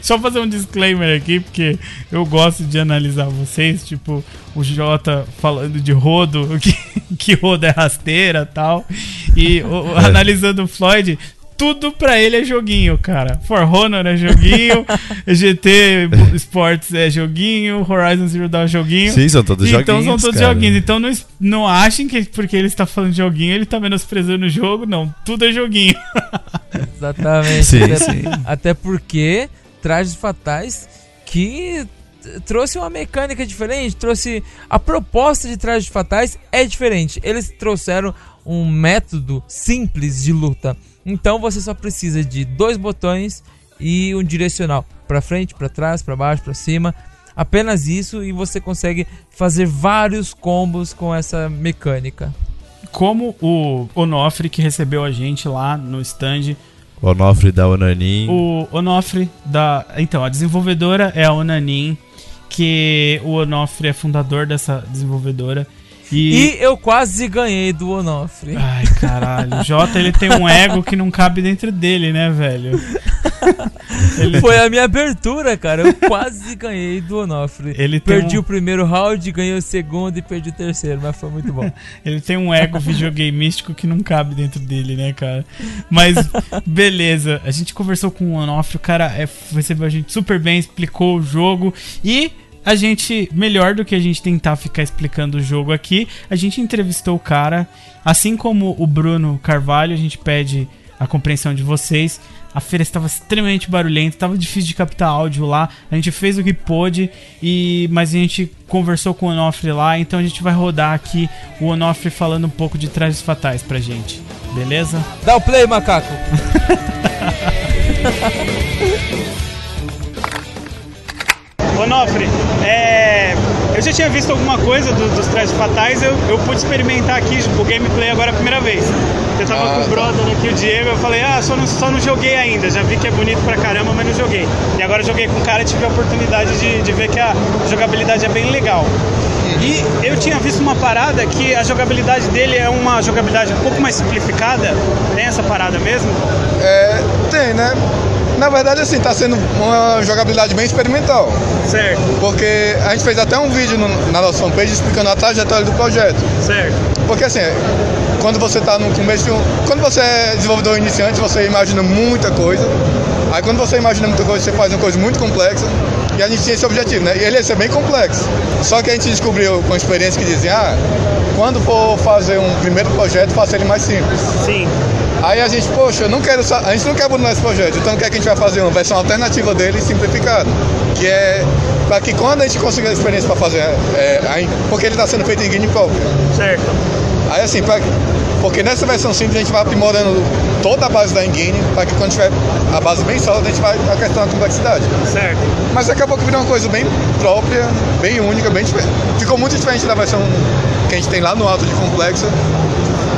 Só fazer um disclaimer aqui, porque eu gosto de analisar vocês, tipo, o Jota falando de rodo, que, que rodo é rasteira tal. E o, é. analisando o Floyd, tudo pra ele é joguinho, cara. For Honor é joguinho, GT Sports é joguinho, Horizon Zero Dawn é joguinho. Sim, são todos então, joguinhos. Então são todos cara. joguinhos. Então não, não achem que porque ele está falando de joguinho, ele está menosprezando o jogo. Não, tudo é joguinho. Exatamente. Sim, até, sim. até porque trajes fatais que trouxe uma mecânica diferente, trouxe a proposta de trajes fatais é diferente. Eles trouxeram um método simples de luta então você só precisa de dois botões e um direcional para frente, para trás, para baixo, para cima. Apenas isso e você consegue fazer vários combos com essa mecânica. Como o Onofre que recebeu a gente lá no stand. O Onofre da Onanin. O Onofre da. Então, a desenvolvedora é a Onanin, que o Onofre é fundador dessa desenvolvedora. E... e... eu quase ganhei do Onofre. Ai, caralho. O Jota, ele tem um ego que não cabe dentro dele, né, velho? ele... Foi a minha abertura, cara. Eu quase ganhei do Onofre. Ele perdi um... o primeiro round, ganhei o segundo e perdi o terceiro, mas foi muito bom. ele tem um ego videogameístico que não cabe dentro dele, né, cara? Mas, beleza. A gente conversou com o Onofre, o cara é, recebeu a gente super bem, explicou o jogo e a gente, melhor do que a gente tentar ficar explicando o jogo aqui, a gente entrevistou o cara. Assim como o Bruno Carvalho, a gente pede a compreensão de vocês. A feira estava extremamente barulhenta, estava difícil de captar áudio lá. A gente fez o que pôde, e mas a gente conversou com o Onofre lá, então a gente vai rodar aqui o Onofre falando um pouco de trajes fatais pra gente. Beleza? Dá o play, macaco. Onofre, é, eu já tinha visto alguma coisa do, dos trajes fatais, eu, eu pude experimentar aqui o gameplay agora a primeira vez. Eu tava ah, com o tá. brother aqui, o Diego, eu falei, ah, só não, só não joguei ainda, já vi que é bonito pra caramba, mas não joguei. E agora joguei com o cara e tive a oportunidade de, de ver que a jogabilidade é bem legal. E eu tinha visto uma parada que a jogabilidade dele é uma jogabilidade um pouco mais simplificada. Tem essa parada mesmo? É, tem, né? Na verdade, assim, tá sendo uma jogabilidade bem experimental. Certo. Porque a gente fez até um vídeo no, na nossa fanpage explicando a trajetória do projeto. Certo. Porque assim, quando você tá no começo de um. Quando você é desenvolvedor iniciante, você imagina muita coisa. Aí quando você imagina muita coisa, você faz uma coisa muito complexa. E a gente tinha esse objetivo, né? E ele ia ser bem complexo. Só que a gente descobriu com experiência que dizia, ah, quando for fazer um primeiro projeto, faça ele mais simples. Sim. Aí a gente, poxa, eu não quero, a gente não quer abandonar esse projeto, então o que, é que a gente vai fazer? Uma versão alternativa dele simplificada. Que é para que quando a gente conseguir a experiência para fazer, é, porque ele está sendo feito em Guinea Copy. Certo. Aí assim, pra, porque nessa versão simples a gente vai aprimorando toda a base da engine para que quando tiver a base bem sólida a gente vai acrescentando a complexidade. Certo. Mas acabou que virou uma coisa bem própria, bem única, bem diferente. Ficou muito diferente da versão que a gente tem lá no alto de complexa.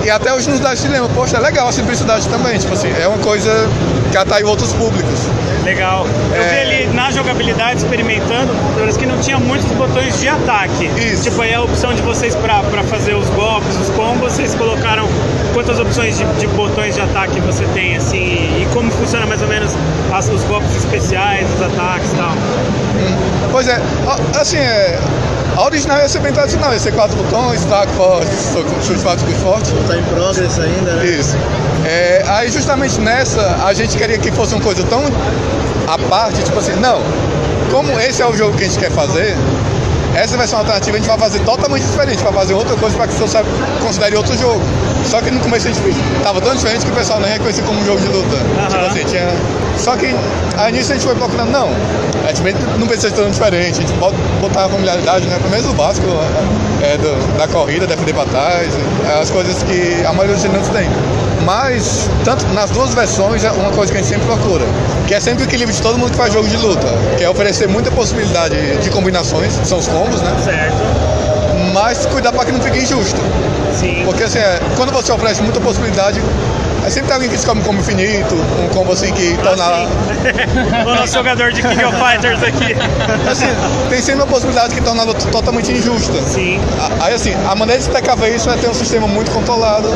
E até hoje nos dá esse dilema, poxa, é legal a simplicidade também, tipo assim, é uma coisa que atrai outros públicos. Legal. Eu é... vi ali na jogabilidade, experimentando, parece que não tinha muitos botões de ataque. Isso. Tipo, aí a opção de vocês para fazer os golpes, os combos, vocês colocaram quantas opções de, de, botões de ataque você tem, assim, e como funciona mais ou menos as, os golpes especiais, os ataques e tal. Pois é, assim, é, a original ia ser bem tradicional, ia ser quatro botões, taco forte, chute forte, chute forte. Tá em progress ainda, né? Isso. É, aí justamente nessa, a gente queria que fosse uma coisa tão à parte, tipo assim, não, como esse é o jogo que a gente quer fazer, essa vai ser uma alternativa, a gente vai fazer totalmente diferente, vai fazer outra coisa para que você considere outro jogo. Só que no começo a gente tava tão diferente que o pessoal nem reconhecia como um jogo de luta. Uhum. Tipo assim, tinha. Só que aí nisso a gente foi procurando, não, a gente não precisa ser tão diferente, a gente pode botar a familiaridade, né? Pelo menos o básico é, do, da corrida, defender pra trás, as coisas que a maioria dos gigantes tem. Mas, tanto nas duas versões, é uma coisa que a gente sempre procura, que é sempre o equilíbrio de todo mundo que faz jogo de luta, que é oferecer muita possibilidade de combinações, que são os combos, né? Certo. Mas cuidar para que não fique injusto. Sim. Porque assim, é, quando você oferece muita possibilidade, Aí sempre tem alguém que escolhe um combo infinito, um combo assim que ah, torna. o nosso jogador de King of Fighters aqui. Assim, tem sempre uma possibilidade que torna totalmente injusta. Sim. Aí assim, a maneira de precaver isso é ter um sistema muito controlado.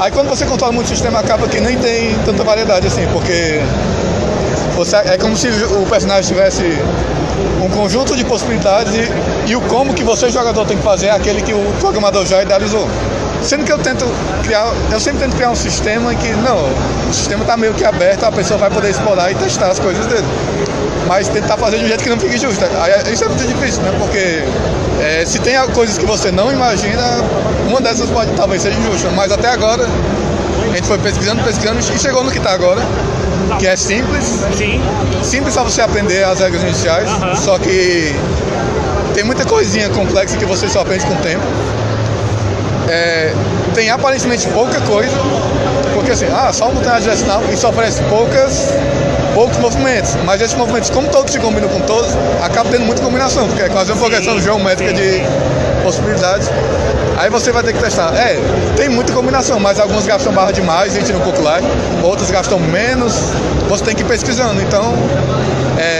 Aí quando você controla muito o sistema, acaba que nem tem tanta variedade assim, porque você, é como se o personagem tivesse um conjunto de possibilidades e, e o como que você, jogador, tem que fazer é aquele que o programador já idealizou. Sendo que eu tento criar, eu sempre tento criar um sistema que, não, o sistema está meio que aberto, a pessoa vai poder explorar e testar as coisas dele. Mas tentar fazer de um jeito que não fique justo. Aí, isso é muito difícil, né? Porque é, se tem coisas que você não imagina, uma dessas pode talvez seja injusta. Mas até agora, a gente foi pesquisando, pesquisando e chegou no que está agora que é simples. Sim. Simples só você aprender as regras iniciais, só que tem muita coisinha complexa que você só aprende com o tempo é, tem aparentemente pouca coisa, porque assim, ah, só um botão direcional e só oferece poucas, poucos movimentos, mas esses movimentos, como todos se combinam com todos, acaba tendo muita combinação, porque é quase uma progressão geométrica de possibilidades. Aí você vai ter que testar. É, tem muita combinação, mas alguns gastam barra demais, gente no popular, outros gastam menos, você tem que ir pesquisando. Então, é,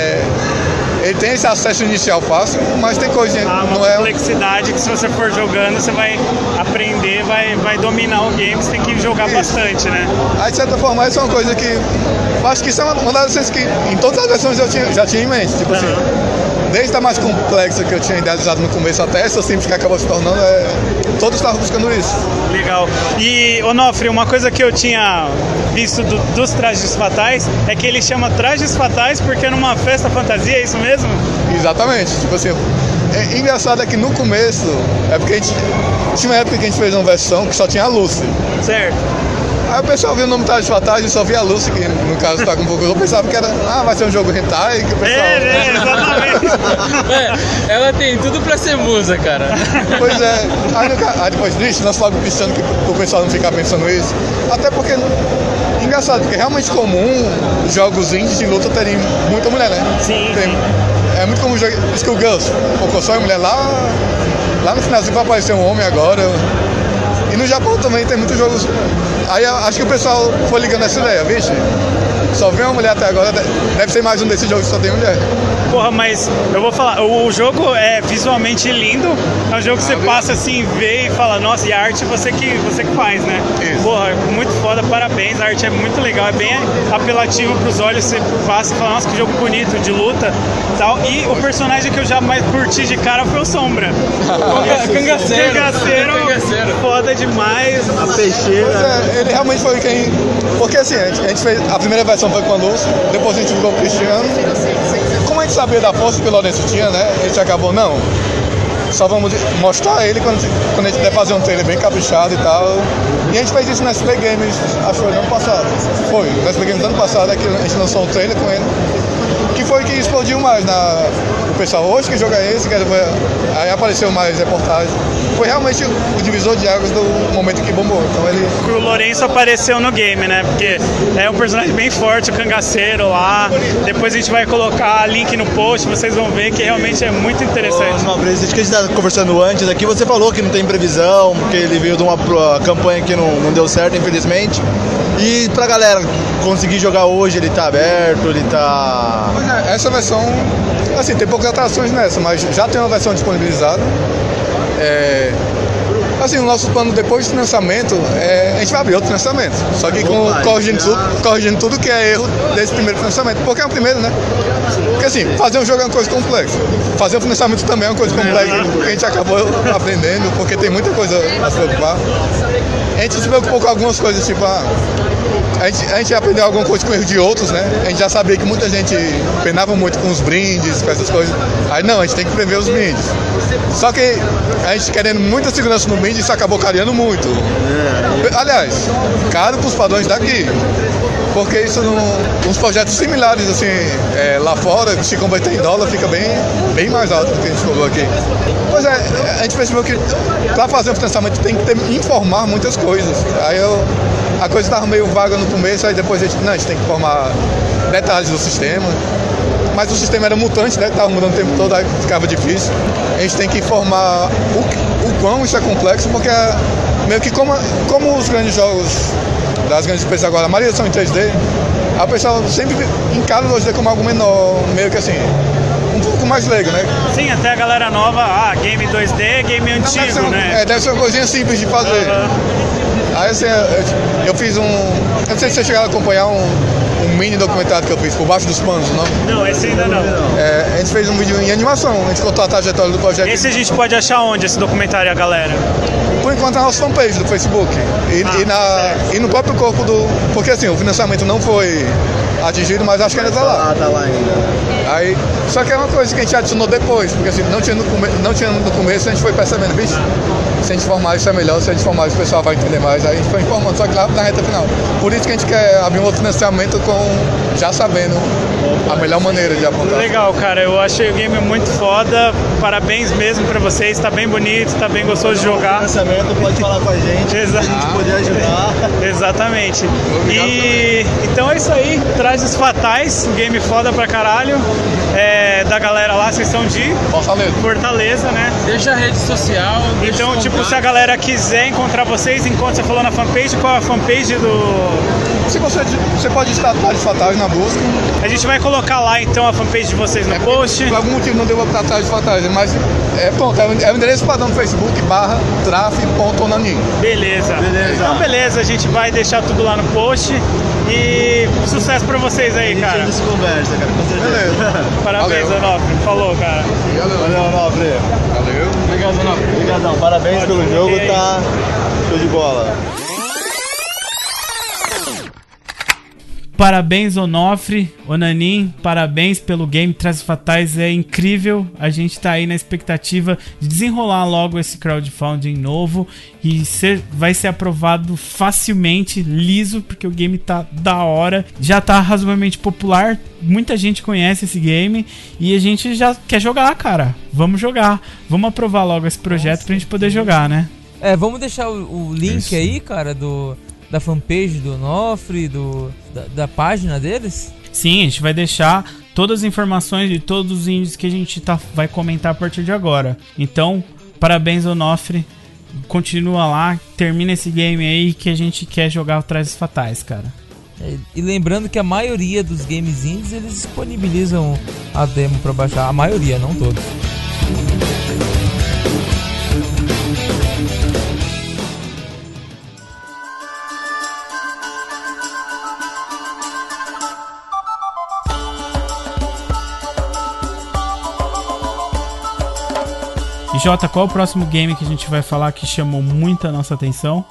ele tem esse acesso inicial fácil, mas tem coisinha. Ah, uma não é complexidade que se você for jogando, você vai aprender, vai, vai dominar o game, você tem que jogar isso. bastante, né? Aí de certa forma isso é uma coisa que. Acho que isso é uma das coisas que em todas as versões eu tinha, já tinha em mente. Tipo uhum. assim, desde a mais complexa que eu tinha idealizado no começo até essa simples que acabou se tornando, é, todos estavam buscando isso. Legal. E, Onofre, uma coisa que eu tinha visto do, dos trajes fatais é que ele chama trajes fatais porque é numa festa fantasia, é isso mesmo? Exatamente. Tipo assim, é, engraçado é que no começo, é porque a gente. Tinha uma época que a gente fez uma versão que só tinha a Lucy. Certo. Aí o pessoal viu o nome Traje Fatais e só via a Lucy, que no caso tá com um pouco. Eu pensava que era, ah, vai ser um jogo hentai, que o pessoal. É, é exatamente. é, ela tem tudo pra ser musa, cara. Pois é. Aí, no, aí depois disso, nós logo pensando que o pessoal não ficar pensando isso. Até porque engraçado, porque é realmente comum jogos indies de luta terem muita mulher, né? Sim. Tem. É muito comum jogar Skullgirls, focou só em mulher lá. Lá no finalzinho vai aparecer um homem agora. No Japão também tem muitos jogos. Aí acho que o pessoal foi ligando essa ideia, vixe. Só vê uma mulher até agora, deve ser mais um desses jogos que só tem mulher. Porra, mas eu vou falar, o jogo é visualmente lindo, é um jogo que ah, você viu? passa assim, vê e fala, nossa, e a arte você que, você que faz, né? Isso. Porra, muito foda, parabéns, a arte é muito legal, é bem apelativo pros olhos, você passa e fala, nossa, que jogo bonito, de luta tal. E o personagem que eu já mais curti de cara foi o Sombra. Cangaceiro. Cangaceiro. Cangaceiro. Foda demais. A peixeira. É, ele realmente foi quem. Porque assim, a gente, a gente fez. A primeira versão foi com a Luz, depois a gente ficou com o Cristiano. Como a gente sabia da força que o Lourenço tinha, né? A gente acabou, não. Só vamos mostrar ele quando, quando a gente der fazer um trailer bem caprichado e tal. E a gente fez isso no SP Games, acho que foi no ano passado. Foi, no SP Games do ano passado, é que a gente lançou um trailer com ele que foi que explodiu mais na pessoal hoje que joga esse, que aí apareceu mais reportagem. Foi realmente o divisor de águas do momento que bombou. Então ele o Lourenço apareceu no game, né? Porque é um personagem bem forte, o cangaceiro lá. Depois a gente vai colocar link no post, vocês vão ver que realmente é muito interessante. Uma vez que a gente estava conversando antes aqui, você falou que não tem previsão, porque ele veio de uma campanha que não, não deu certo, infelizmente. E pra galera conseguir jogar hoje, ele tá aberto, ele tá. É, essa versão, assim, tem poucas atrações nessa, mas já tem uma versão disponibilizada. É, Assim, o nosso plano depois do financiamento, é, a gente vai abrir outro financiamento. Só que com, corrigindo, tudo, corrigindo tudo que é erro desse primeiro financiamento. Porque é o primeiro, né? Porque assim, fazer um jogo é uma coisa complexa. Fazer o financiamento também é uma coisa complexa que a gente acabou aprendendo, porque tem muita coisa a se preocupar. A gente se preocupou com algumas coisas, tipo, ah, a gente, a gente aprendeu alguma coisa com erro de outros, né? A gente já sabia que muita gente penava muito com os brindes, com essas coisas. Aí não, a gente tem que prever os brindes. Só que a gente querendo muita segurança no brinde, isso acabou careando muito. Aliás, caro para os padrões daqui. Porque isso não. Uns projetos similares assim, é, lá fora, se converter em dólar, fica bem, bem mais alto do que a gente falou aqui. Pois é, a gente percebeu que para fazer um financiamento tem que ter, informar muitas coisas. Aí eu, a coisa estava meio vaga no começo, aí depois a gente, não, a gente tem que informar detalhes do sistema. Mas o sistema era mutante, né? Estava mudando o tempo todo, aí ficava difícil. A gente tem que informar o, o quão isso é complexo, porque é meio que como, como os grandes jogos das grandes empresas agora, a maioria são em 3D, a pessoa sempre encara o 2D como algo menor, meio que assim, um pouco mais leigo, né? Sim, até a galera nova, ah, game 2D, game antigo, deve ser, né? É, deve ser uma coisinha simples de fazer. Uhum. Aí assim, eu, eu, fiz um. Eu não sei se vocês chegaram a acompanhar um, um mini documentário que eu fiz, Por Baixo dos Panos, não? Não, esse ainda não. É, a gente fez um vídeo em animação, a gente contou a trajetória do projeto. Esse a gente pode achar onde, esse documentário, a galera? Por enquanto na nossa fanpage do Facebook. E, ah, e, na, e no próprio corpo do. Porque assim, o financiamento não foi atingido, mas acho que ainda tá lá. Ah, tá lá ainda. Aí, só que é uma coisa que a gente adicionou depois, porque assim, não tinha no, come, não tinha no começo, a gente foi percebendo, bicho, se a gente formar isso é melhor, se a gente formar isso o pessoal vai entender mais. Aí a gente foi informando, só que lá na reta final. Por isso que a gente quer abrir um outro financiamento com já sabendo a melhor maneira de apontar. Legal, cara, eu achei o game muito foda. Parabéns mesmo pra vocês, tá bem bonito, tá bem gostoso de jogar. Financiamento, pode falar com a gente, Exa a gente poder ajudar. Exatamente. E então é isso aí, traz os fatais, game foda pra caralho. É, da galera lá, vocês são de Fortaleza. Fortaleza, né? Deixa a rede social. Então, tipo, se a galera quiser encontrar vocês, encontra, você falou na fanpage, qual é a fanpage do. Se você, você pode estar Tales Fatais na busca. A gente vai colocar lá então a fanpage de vocês no é, post. Por algum motivo não deu pra Tales Fatais, mas é pronto, é o, é o endereço padrão do Facebook barra traf.onanin. Beleza. beleza. Então beleza, a gente vai deixar tudo lá no post. E sucesso pra vocês aí, cara. A gente conversa, cara, com certeza. Beleza. Parabéns, Valeu. Onofre. Falou, cara. Valeu, Onofre. Valeu. Obrigado, Onofre. Obrigadão. Parabéns Pode pelo jogo, tá show de bola. Parabéns, Onofre, Onanin, parabéns pelo game Traz Fatais, é incrível. A gente tá aí na expectativa de desenrolar logo esse crowdfunding novo e ser, vai ser aprovado facilmente, liso, porque o game tá da hora, já tá razoavelmente popular, muita gente conhece esse game e a gente já quer jogar, cara. Vamos jogar, vamos aprovar logo esse projeto Nossa, pra gente poder jogar, né? É, vamos deixar o, o link Isso. aí, cara, do da fanpage do Nofre, do, da, da, página deles? Sim, a gente vai deixar todas as informações de todos os índices que a gente tá, vai comentar a partir de agora. Então, parabéns ao Nofre. Continua lá, termina esse game aí que a gente quer jogar atrás fatais, cara. É, e lembrando que a maioria dos games indies eles disponibilizam a demo para baixar, a maioria, não todos. Jota, qual o próximo game que a gente vai falar que chamou muita nossa atenção?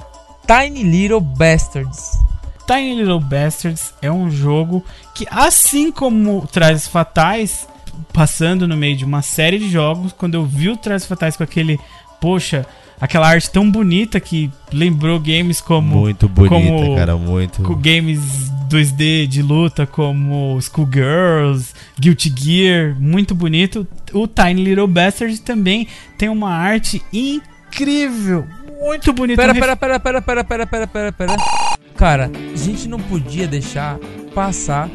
Tiny Little Bastards. Tiny Little Bastards é um jogo que, assim como Trazes Fatais, passando no meio de uma série de jogos, quando eu vi o Trazes Fatais com aquele, poxa, aquela arte tão bonita que lembrou games como. Muito bonita, como, cara, muito. Games 2D de luta como Schoolgirls, Guilty Gear, muito bonito. O Tiny Little Bastard também tem uma arte incrível, muito bonita. Pera, pera, pera, pera, pera, pera, pera, pera, pera. Cara, a gente não podia deixar passar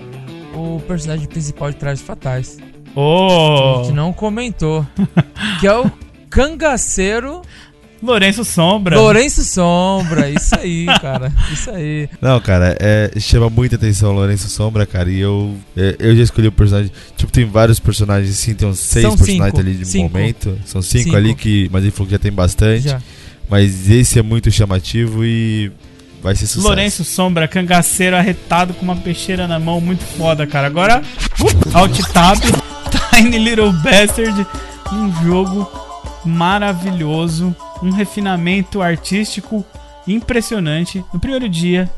o personagem principal de Trajes Fatais. Oh! A gente não comentou. que é o cangaceiro Lourenço Sombra. Lourenço Sombra, isso aí, cara. Isso aí. Não, cara, é, chama muita atenção o Lourenço Sombra, cara. E eu, é, eu já escolhi o personagem. Tipo, tem vários personagens, sim, tem uns seis São personagens cinco. ali de cinco. momento. São cinco, cinco, ali que. Mas ele falou que já tem bastante. Já. Mas esse é muito chamativo e vai ser sucesso. Lourenço Sombra, cangaceiro arretado com uma peixeira na mão, muito foda, cara. Agora, uh, Alt Tab, Tiny Little Bastard, um jogo maravilhoso, um refinamento artístico impressionante. No primeiro dia,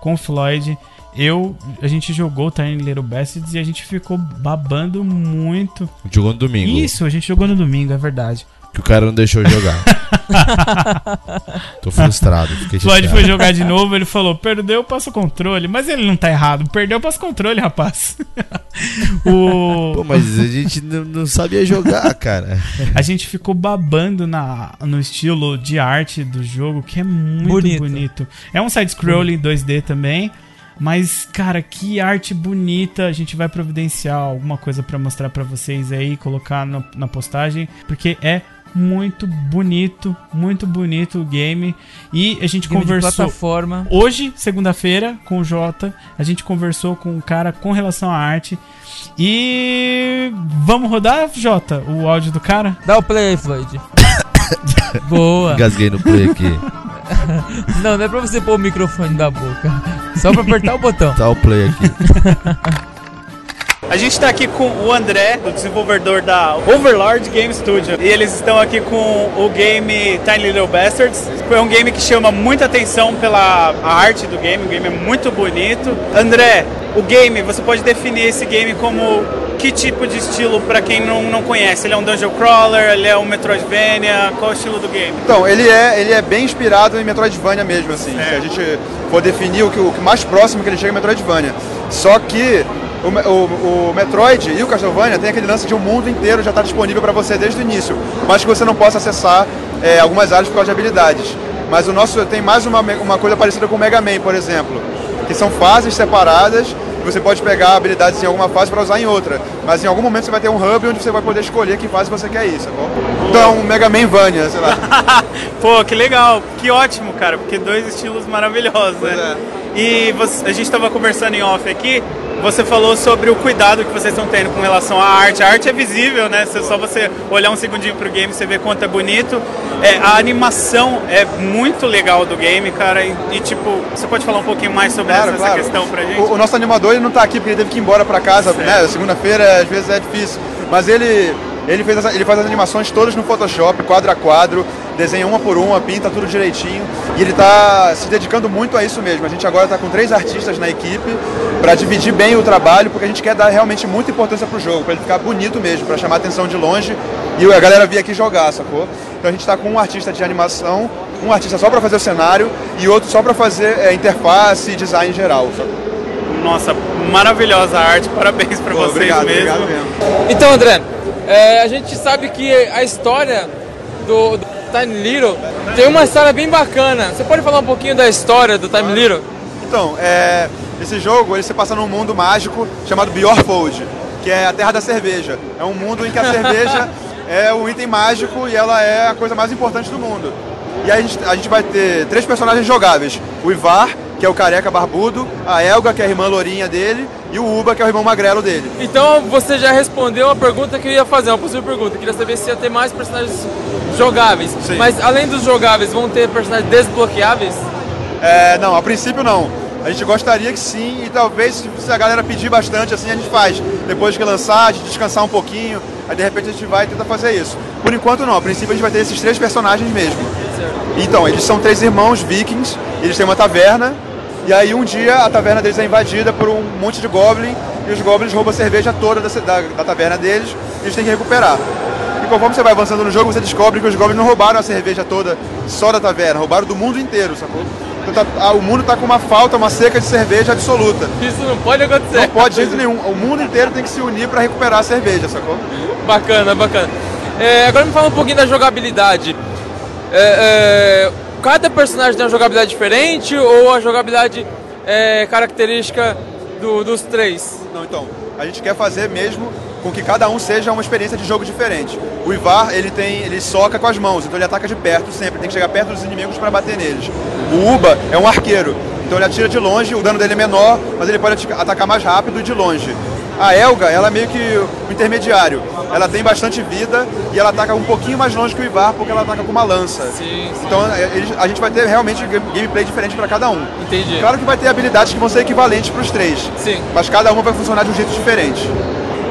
com Floyd, eu a gente jogou Tiny Little Bastards e a gente ficou babando muito. Jogou no domingo. Isso, a gente jogou no domingo, é verdade. Que o cara não deixou jogar. Tô frustrado. Fiquei Floyd foi jogar de novo, ele falou: perdeu, passa o controle. Mas ele não tá errado. Perdeu, passa o controle, rapaz. o... Pô, mas a gente não, não, sabia jogar, cara. A gente ficou babando na, no estilo de arte do jogo, que é muito bonito. bonito. É um side-scrolling 2D também. Mas, cara, que arte bonita. A gente vai providenciar alguma coisa para mostrar para vocês aí, colocar no, na postagem, porque é muito bonito, muito bonito o game. E a gente game conversou plataforma. hoje, segunda-feira, com o Jota. A gente conversou com o cara com relação à arte. E vamos rodar, Jota, o áudio do cara? Dá o play aí, Floyd. Boa. Gasguei no play aqui. não, não é pra você pôr o microfone na boca. Só pra apertar o botão. Tá o play aqui. A gente está aqui com o André, o desenvolvedor da Overlord Game Studio. E eles estão aqui com o game Tiny Little Bastards. É um game que chama muita atenção pela arte do game, o game é muito bonito. André, o game, você pode definir esse game como que tipo de estilo para quem não, não conhece? Ele é um dungeon crawler, ele é um Metroidvania, qual é o estilo do game? Então, ele é, ele é bem inspirado em Metroidvania mesmo, assim. É. Se a gente for definir o que, o mais próximo que ele chega é Metroidvania. Só que o, o, o, Metroid e o Castlevania tem aquele lance de um mundo inteiro já está disponível para você desde o início, mas que você não possa acessar é, algumas áreas por causa de habilidades. Mas o nosso tem mais uma, uma coisa parecida com o Mega Man, por exemplo, que são fases separadas você pode pegar habilidades em alguma fase para usar em outra. Mas em algum momento você vai ter um hub onde você vai poder escolher que fase você quer ir, sacou? Então, Mega Man Vania, sei lá. Pô, que legal, que ótimo, cara, porque dois estilos maravilhosos, pois né? É. E você, a gente estava conversando em off aqui, você falou sobre o cuidado que vocês estão tendo com relação à arte. A arte é visível, né? Se só você olhar um segundinho pro game, você vê quanto é bonito. É, a animação é muito legal do game, cara. E, e tipo, você pode falar um pouquinho mais sobre claro, essa, claro. essa, questão pra gente? O, o, nosso animador ele não tá aqui porque ele teve que ir embora pra casa, certo. né? Segunda-feira às vezes é difícil. Mas ele ele, fez as, ele faz as animações todas no Photoshop, quadro a quadro, desenha uma por uma, pinta tudo direitinho. E ele está se dedicando muito a isso mesmo. A gente agora está com três artistas na equipe para dividir bem o trabalho, porque a gente quer dar realmente muita importância para o jogo, para ele ficar bonito mesmo, para chamar atenção de longe e a galera vir aqui jogar, sacou? Então a gente está com um artista de animação, um artista só para fazer o cenário e outro só para fazer é, interface e design geral. Nossa, maravilhosa arte, parabéns para vocês obrigado, mesmo. Obrigado mesmo. Então, André, é, a gente sabe que a história do, do, Time Little tem uma história bem bacana. Você pode falar um pouquinho da história do Time Little? Então, é, esse jogo ele se passa num mundo mágico chamado Bjorfold, que é a terra da cerveja. É um mundo em que a cerveja é o item mágico e ela é a coisa mais importante do mundo. E aí a gente, a gente vai ter três personagens jogáveis: o Ivar, que é o careca barbudo, a Elga, que é a irmã lourinha dele, e o Uba, que é o irmão magrelo dele. Então você já respondeu a pergunta que eu ia fazer, uma possível pergunta. Eu queria saber se ia ter mais personagens jogáveis. Sim. Mas além dos jogáveis, vão ter personagens desbloqueáveis? É, não, a princípio não. A gente gostaria que sim, e talvez se a galera pedir bastante, assim a gente faz. Depois que lançar, a gente descansar um pouquinho, aí de repente a gente vai tentar fazer isso. Por enquanto não, a princípio a gente vai ter esses três personagens mesmo. Então, eles são três irmãos vikings, eles têm uma taverna, e aí um dia a taverna deles é invadida por um monte de goblin e os goblins roubam a cerveja toda da, da, da taverna deles e eles têm que recuperar. E conforme você vai avançando no jogo, você descobre que os goblins não roubaram a cerveja toda só da taverna, roubaram do mundo inteiro, sacou? Então tá, o mundo está com uma falta, uma seca de cerveja absoluta. Isso não pode acontecer. Não pode de jeito nenhum. O mundo inteiro tem que se unir para recuperar a cerveja, sacou? Bacana, bacana. É, agora me fala um pouquinho da jogabilidade. É, é, cada personagem tem uma jogabilidade diferente ou a jogabilidade é característica do, dos três? Não, então, a gente quer fazer mesmo com que cada um seja uma experiência de jogo diferente. O Ivar, ele tem, ele soca com as mãos, então ele ataca de perto sempre, tem que chegar perto dos inimigos para bater neles. O Uba é um arqueiro, então ele atira de longe, o dano dele é menor, mas ele pode atacar mais rápido e de longe. A Elga, ela é meio que o intermediário. Ela tem bastante vida e ela ataca um pouquinho mais longe que o Ivar porque ela ataca com uma lança. Sim, sim. Então é, a gente vai ter realmente gameplay diferente para cada um. Entendi. Claro que vai ter habilidades que vão ser equivalentes para os três. Sim. Mas cada uma vai funcionar de um jeito diferente.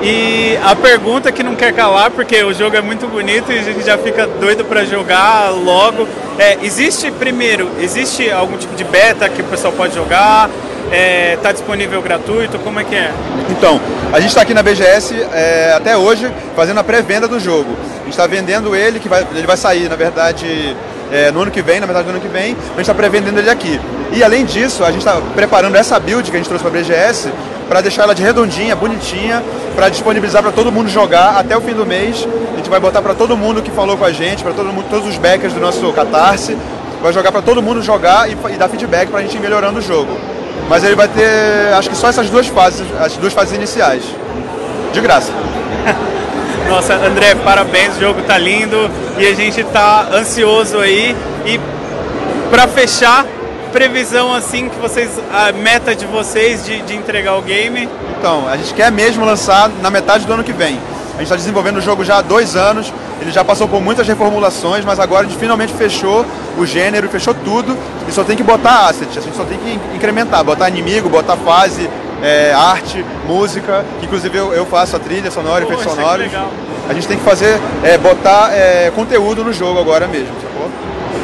E a pergunta que não quer calar, porque o jogo é muito bonito e a gente já fica doido para jogar logo. É, existe, primeiro, existe algum tipo de beta que o pessoal pode jogar? Está é, tá disponível gratuito? Como é que é? Então, a gente está aqui na BGS é, até hoje fazendo a pré-venda do jogo. A gente está vendendo ele, que vai, ele vai sair, na verdade, é, no ano que vem, na verdade do ano que vem, a gente está pré-vendendo ele aqui. E além disso, a gente está preparando essa build que a gente trouxe para a BGS para deixar ela de redondinha, bonitinha, para disponibilizar para todo mundo jogar até o fim do mês. A gente vai botar para todo mundo que falou com a gente, para todo mundo, todos os backers do nosso Catarse, vai jogar para todo mundo jogar e, e dar feedback para a gente ir melhorando o jogo. Mas ele vai ter, acho que só essas duas fases, as duas fases iniciais, de graça. Nossa, André, parabéns, o jogo tá lindo e a gente tá ansioso aí. E para fechar, previsão assim que vocês, a meta de vocês de, de entregar o game? Então, a gente quer mesmo lançar na metade do ano que vem. A gente está desenvolvendo o jogo já há dois anos, ele já passou por muitas reformulações, mas agora a gente finalmente fechou o gênero, fechou tudo e só tem que botar asset, a gente só tem que incrementar, botar inimigo, botar fase, é, arte, música, que inclusive eu, eu faço a trilha sonora, efeitos sonoros. A gente tem que fazer, é, botar é, conteúdo no jogo agora mesmo, sacou?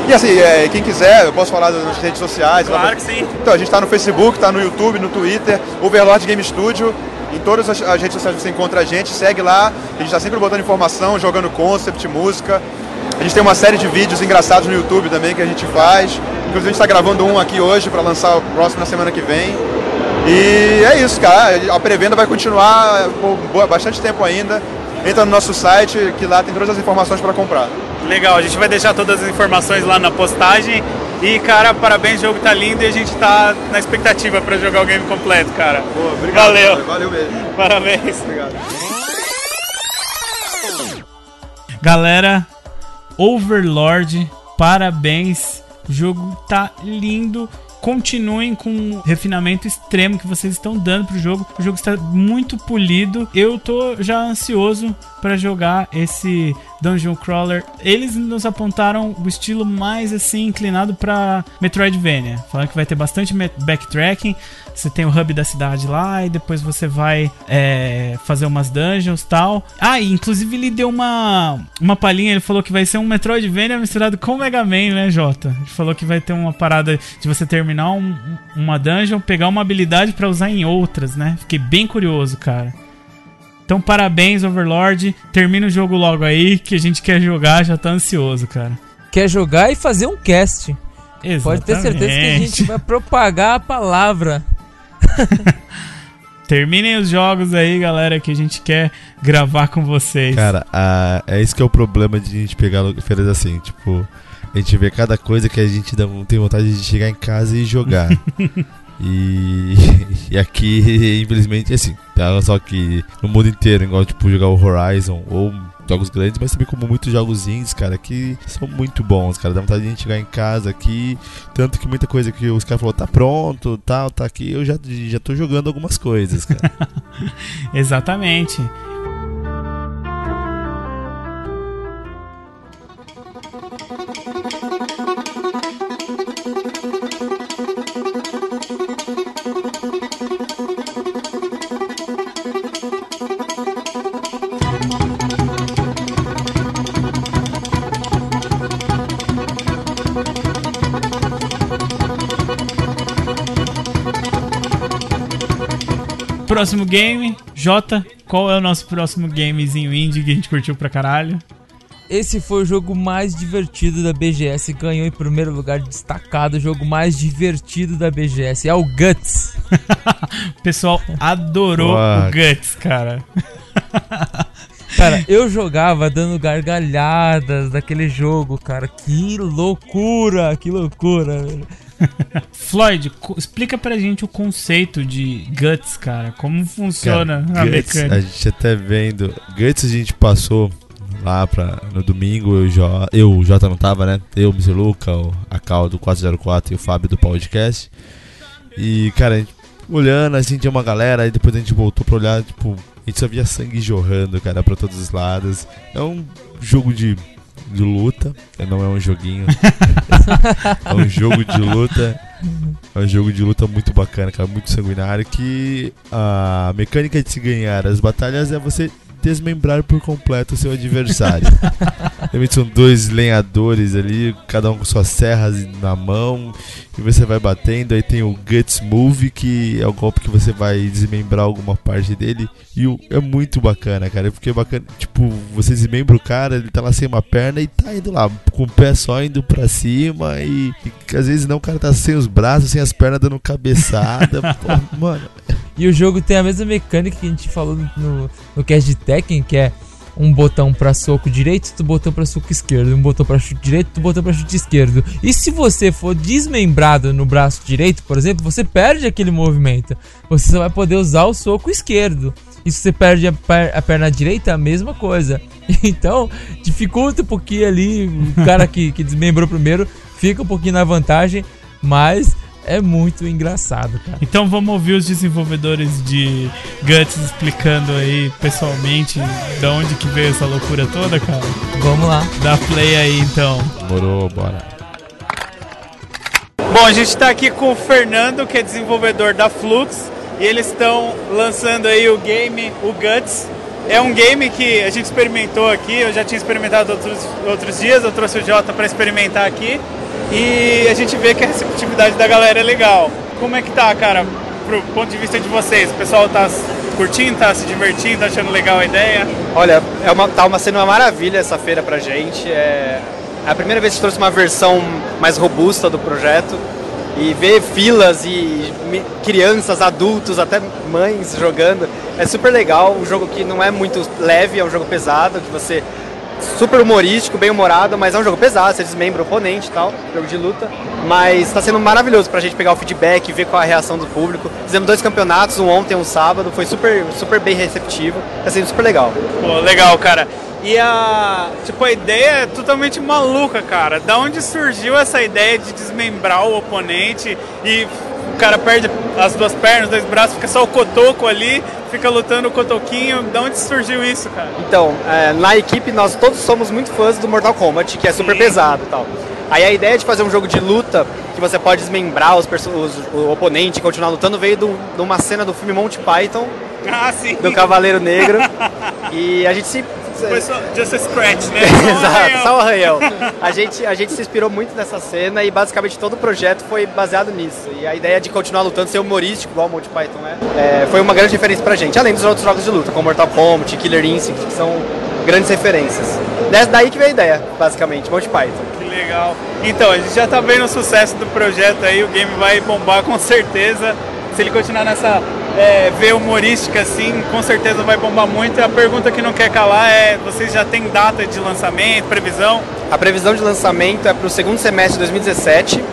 E assim, é, quem quiser, eu posso falar nas redes sociais. Claro que sim. Então, a gente está no Facebook, está no YouTube, no Twitter, Overlord Game Studio. Em todas as, as redes sociais você encontra a gente, segue lá. A gente está sempre botando informação, jogando concept, música. A gente tem uma série de vídeos engraçados no YouTube também que a gente faz. Inclusive a gente está gravando um aqui hoje para lançar o próximo na semana que vem. E é isso, cara. A pré-venda vai continuar por bastante tempo ainda. Entra no nosso site que lá tem todas as informações para comprar. Legal, a gente vai deixar todas as informações lá na postagem. E, cara, parabéns, o jogo tá lindo e a gente tá na expectativa para jogar o game completo, cara. Boa, obrigado. Valeu. Valeu mesmo. Parabéns. Obrigado. Galera, Overlord, parabéns. O jogo tá lindo continuem com o refinamento extremo que vocês estão dando pro jogo. O jogo está muito polido. Eu tô já ansioso para jogar esse Dungeon Crawler. Eles nos apontaram o estilo mais assim inclinado para Metroidvania. Falaram que vai ter bastante backtracking. Você tem o hub da cidade lá e depois você vai é, fazer umas dungeons tal. Ah, e inclusive ele deu uma, uma palhinha. Ele falou que vai ser um Metroidvania misturado com Mega Man, né, Jota? Ele falou que vai ter uma parada de você terminar um, uma dungeon, pegar uma habilidade para usar em outras, né? Fiquei bem curioso, cara. Então, parabéns, Overlord. Termina o jogo logo aí, que a gente quer jogar, já tá ansioso, cara. Quer jogar e fazer um cast. Exatamente. Pode ter certeza que a gente vai propagar a palavra. Terminem os jogos aí, galera, que a gente quer gravar com vocês. Cara, a, é isso que é o problema de a gente pegar feiras assim, tipo, a gente vê cada coisa que a gente dá, tem vontade de chegar em casa e jogar. E, e aqui, infelizmente, assim, tá só que no mundo inteiro, igual tipo jogar o Horizon ou jogos grandes, mas também como muitos jogos indies, cara, que são muito bons, cara. Dá vontade de a gente chegar em casa aqui. Tanto que muita coisa que os caras falaram, tá pronto, tal, tá aqui, eu já, já tô jogando algumas coisas, cara. Exatamente. Próximo game, Jota, qual é o nosso próximo gamezinho indie que a gente curtiu pra caralho? Esse foi o jogo mais divertido da BGS. Ganhou em primeiro lugar destacado. O jogo mais divertido da BGS. É o Guts. o pessoal adorou What? o Guts, cara. Cara, eu jogava dando gargalhadas daquele jogo, cara. Que loucura, que loucura, velho. Floyd, explica pra gente o conceito de Guts, cara. Como funciona cara, a Guts, mecânica. A gente até vendo. Guts a gente passou lá pra, no domingo, eu, jo, eu o Jota não tava, né? Eu, o Mr. Luca, a Cal do 404 e o Fábio do podcast. E, cara, a gente olhando, assim, tinha uma galera, aí depois a gente voltou pra olhar, tipo, a gente só via sangue jorrando, cara, pra todos os lados. É um jogo de, de luta, não é um joguinho. é um jogo de luta. É um jogo de luta muito bacana, cara, muito sanguinário. Que a mecânica de se ganhar as batalhas é você desmembrar por completo o seu adversário. Realmente são dois lenhadores ali, cada um com suas serras na mão, e você vai batendo. Aí tem o Guts Move, que é o golpe que você vai desmembrar alguma parte dele. E é muito bacana, cara, porque é bacana, tipo, você desmembra o cara, ele tá lá sem uma perna e tá indo lá, com o pé só indo pra cima, e, e às vezes não, o cara tá sem os braços, sem as pernas dando cabeçada. Pô, mano. E o jogo tem a mesma mecânica que a gente falou no, no cast de Tekken, que é um botão para soco direito, outro botão para soco esquerdo, um botão para chute direito, outro botão para chute esquerdo. E se você for desmembrado no braço direito, por exemplo, você perde aquele movimento. Você só vai poder usar o soco esquerdo. E se você perde a, per a perna direita, a mesma coisa. Então, dificulta um pouquinho ali. O cara que, que desmembrou primeiro fica um pouquinho na vantagem, mas é muito engraçado, cara. Então vamos ouvir os desenvolvedores de Guts explicando aí pessoalmente de onde que veio essa loucura toda, cara. Vamos lá. Dá play aí então. Demorou, bora. Bom, a gente está aqui com o Fernando, que é desenvolvedor da Flux, e eles estão lançando aí o game, o Guts. É um game que a gente experimentou aqui, eu já tinha experimentado outros, outros dias, eu trouxe o Jota para experimentar aqui e a gente vê que a receptividade da galera é legal. Como é que tá, cara, pro ponto de vista de vocês? O pessoal tá curtindo, tá se divertindo, tá achando legal a ideia? Olha, é uma, tá uma, sendo uma maravilha essa feira pra gente. É, é a primeira vez que trouxe uma versão mais robusta do projeto e ver filas e crianças, adultos, até mães jogando. É super legal, um jogo que não é muito leve, é um jogo pesado, que você super humorístico, bem humorado, mas é um jogo pesado, você desmembra o oponente e tal, jogo de luta. Mas está sendo maravilhoso pra gente pegar o feedback, ver qual é a reação do público. Fizemos dois campeonatos, um ontem e um sábado, foi super, super bem receptivo, tá sendo super legal. Pô, legal, cara. E a, tipo, a ideia é totalmente maluca, cara. Da onde surgiu essa ideia de desmembrar o oponente e o cara perde as duas pernas, dois braços, fica só o cotoco ali, fica lutando o cotoquinho. Da onde surgiu isso, cara? Então, é, na equipe nós todos somos muito fãs do Mortal Kombat, que é super Sim. pesado e tal. Aí a ideia de fazer um jogo de luta que você pode desmembrar os, os o oponente e continuar lutando veio de uma cena do filme Monty Python. Ah, do Cavaleiro Negro. e a gente se foi só just a scratch, né? Exato, só um arranhão. A gente, a gente se inspirou muito nessa cena e basicamente todo o projeto foi baseado nisso. E a ideia de continuar lutando, ser humorístico, igual o Monty Python é, é foi uma grande referência pra gente. Além dos outros jogos de luta, como Mortal Kombat, Killer Instinct, que são grandes referências. daí que veio a ideia, basicamente, Monty Python. Que legal. Então, a gente já tá vendo o sucesso do projeto aí, o game vai bombar com certeza. Se ele continuar nessa é, ver humorística assim, com certeza vai bombar muito. E a pergunta que não quer calar é: vocês já têm data de lançamento, previsão? A previsão de lançamento é para o segundo semestre de 2017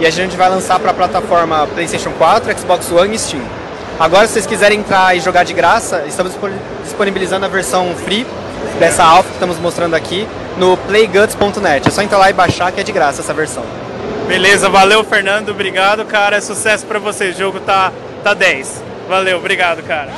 e a gente vai lançar para a plataforma PlayStation 4, Xbox One e Steam. Agora, se vocês quiserem entrar e jogar de graça, estamos disponibilizando a versão free dessa alpha que estamos mostrando aqui no playguts.net. É só entrar lá e baixar que é de graça essa versão. Beleza, valeu Fernando, obrigado, cara. Sucesso para você. O jogo tá tá 10. Valeu, obrigado, cara.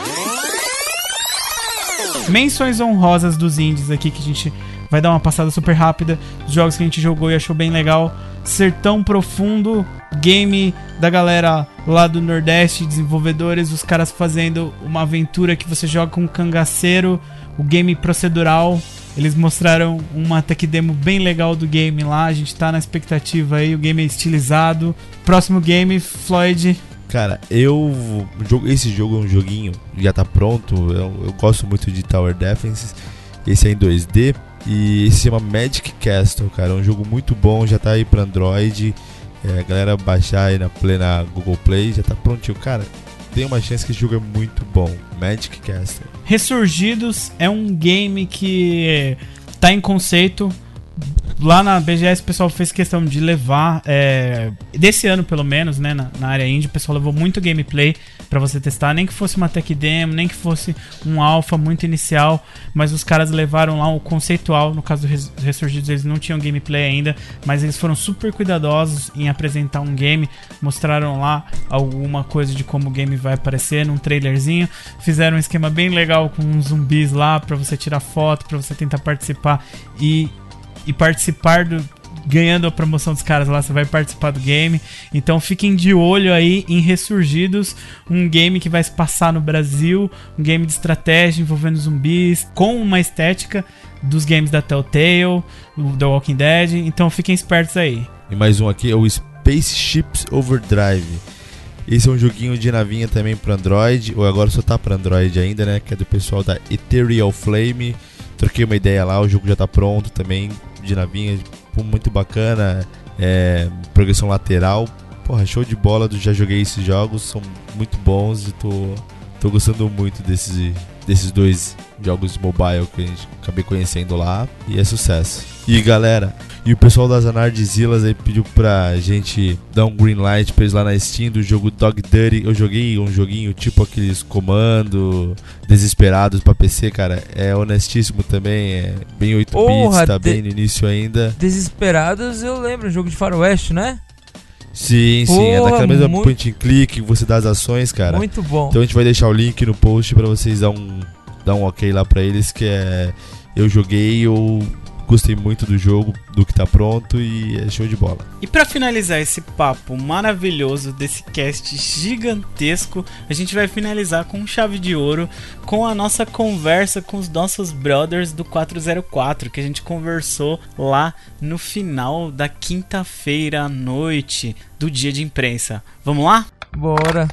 Menções honrosas dos indies aqui que a gente vai dar uma passada super rápida. Os jogos que a gente jogou e achou bem legal. Sertão Profundo, game da galera lá do Nordeste, desenvolvedores, os caras fazendo uma aventura que você joga com um cangaceiro, o game procedural. Eles mostraram uma tech demo bem legal do game lá, a gente tá na expectativa aí, o game é estilizado. Próximo game, Floyd, Cara, eu. Esse jogo é um joguinho, já tá pronto. Eu, eu gosto muito de Tower Defense. Esse é em 2D. E esse se chama Magic Castle, cara. É um jogo muito bom, já tá aí pra Android. É, galera baixar aí na, plena Google Play, já tá prontinho. Cara, tem uma chance que esse jogo é muito bom. Magic Castle. Ressurgidos é um game que tá em conceito lá na BGS o pessoal fez questão de levar, é, desse ano pelo menos, né, na, na, área indie, o pessoal levou muito gameplay para você testar, nem que fosse uma tech demo, nem que fosse um alpha muito inicial, mas os caras levaram lá o conceitual, no caso do Ressurgidos eles não tinham gameplay ainda, mas eles foram super cuidadosos em apresentar um game, mostraram lá alguma coisa de como o game vai aparecer num trailerzinho, fizeram um esquema bem legal com uns zumbis lá para você tirar foto, para você tentar participar e e participar do, ganhando a promoção dos caras lá, você vai participar do game. Então fiquem de olho aí em Ressurgidos, um game que vai se passar no Brasil, um game de estratégia envolvendo zumbis, com uma estética dos games da Telltale, The Walking Dead. Então fiquem espertos aí. E mais um aqui é o Spaceships Overdrive. Esse é um joguinho de navinha também para Android, ou agora só tá para Android ainda, né? Que é do pessoal da Ethereal Flame. Troquei uma ideia lá, o jogo já tá pronto também, de navinha, muito bacana, é, progressão lateral. Porra, show de bola, já joguei esses jogos, são muito bons e tô, tô gostando muito desses, desses dois jogos mobile que a gente acabei conhecendo lá e é sucesso. E galera, e o pessoal das Anardzilas aí pediu pra gente dar um green light pra eles lá na Steam do jogo Dog Dirty. Eu joguei um joguinho tipo aqueles comando desesperados pra PC, cara. É honestíssimo também, é bem 8 bits, tá bem no início ainda. Desesperados, eu lembro, um jogo de faroeste, né? Sim, sim, é daquela mesma muito... point and click que você dá as ações, cara. Muito bom. Então a gente vai deixar o link no post para vocês dar um, dar um ok lá pra eles, que é. Eu joguei, eu Gostei muito do jogo, do que tá pronto e é show de bola. E para finalizar esse papo maravilhoso desse cast gigantesco, a gente vai finalizar com chave de ouro com a nossa conversa com os nossos brothers do 404 que a gente conversou lá no final da quinta-feira à noite do dia de imprensa. Vamos lá? Bora.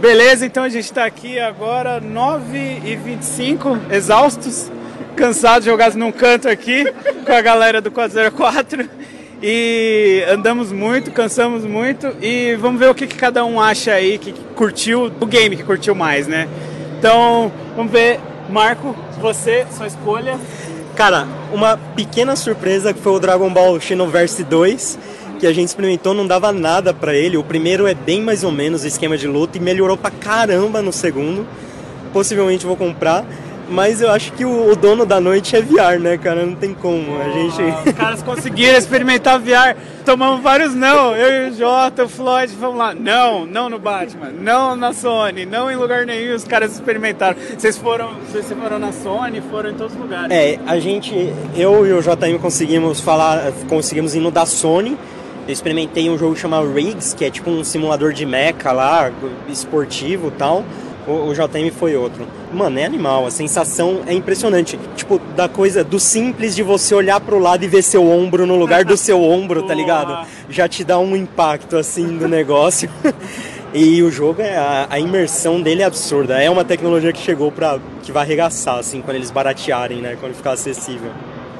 Beleza, então a gente tá aqui agora 9h25, exaustos cansados, jogados num canto aqui com a galera do 404. E andamos muito, cansamos muito e vamos ver o que, que cada um acha aí que curtiu o game que curtiu mais, né? Então, vamos ver, Marco, você, sua escolha. Cara, uma pequena surpresa que foi o Dragon Ball Xenoverse 2, que a gente experimentou, não dava nada para ele. O primeiro é bem mais ou menos o esquema de luta e melhorou pra caramba no segundo. Possivelmente vou comprar. Mas eu acho que o, o, dono da noite é VR, né, cara? Não tem como. A gente. Ah, os caras conseguiram experimentar VR. Tomamos vários não. Eu e o Jota, o Floyd, vamos lá. Não, não no Batman. Não na Sony. Não em lugar nenhum. Os caras experimentaram. Vocês foram, vocês foram na Sony, foram em todos os lugares. É, a gente, eu e o JM conseguimos falar, conseguimos ir no da Sony. Eu experimentei um jogo chamado Riggs, que é tipo um simulador de mecha lá, esportivo e tal. O, o JM foi outro. Mano, é animal, a sensação é impressionante. Tipo, da coisa do simples de você olhar pro lado e ver seu ombro no lugar do seu ombro, tá ligado? Já te dá um impacto assim do negócio. e o jogo é a, a, imersão dele é absurda. É uma tecnologia que chegou para que vai arregaçar assim quando eles baratearem, né, quando ficar acessível.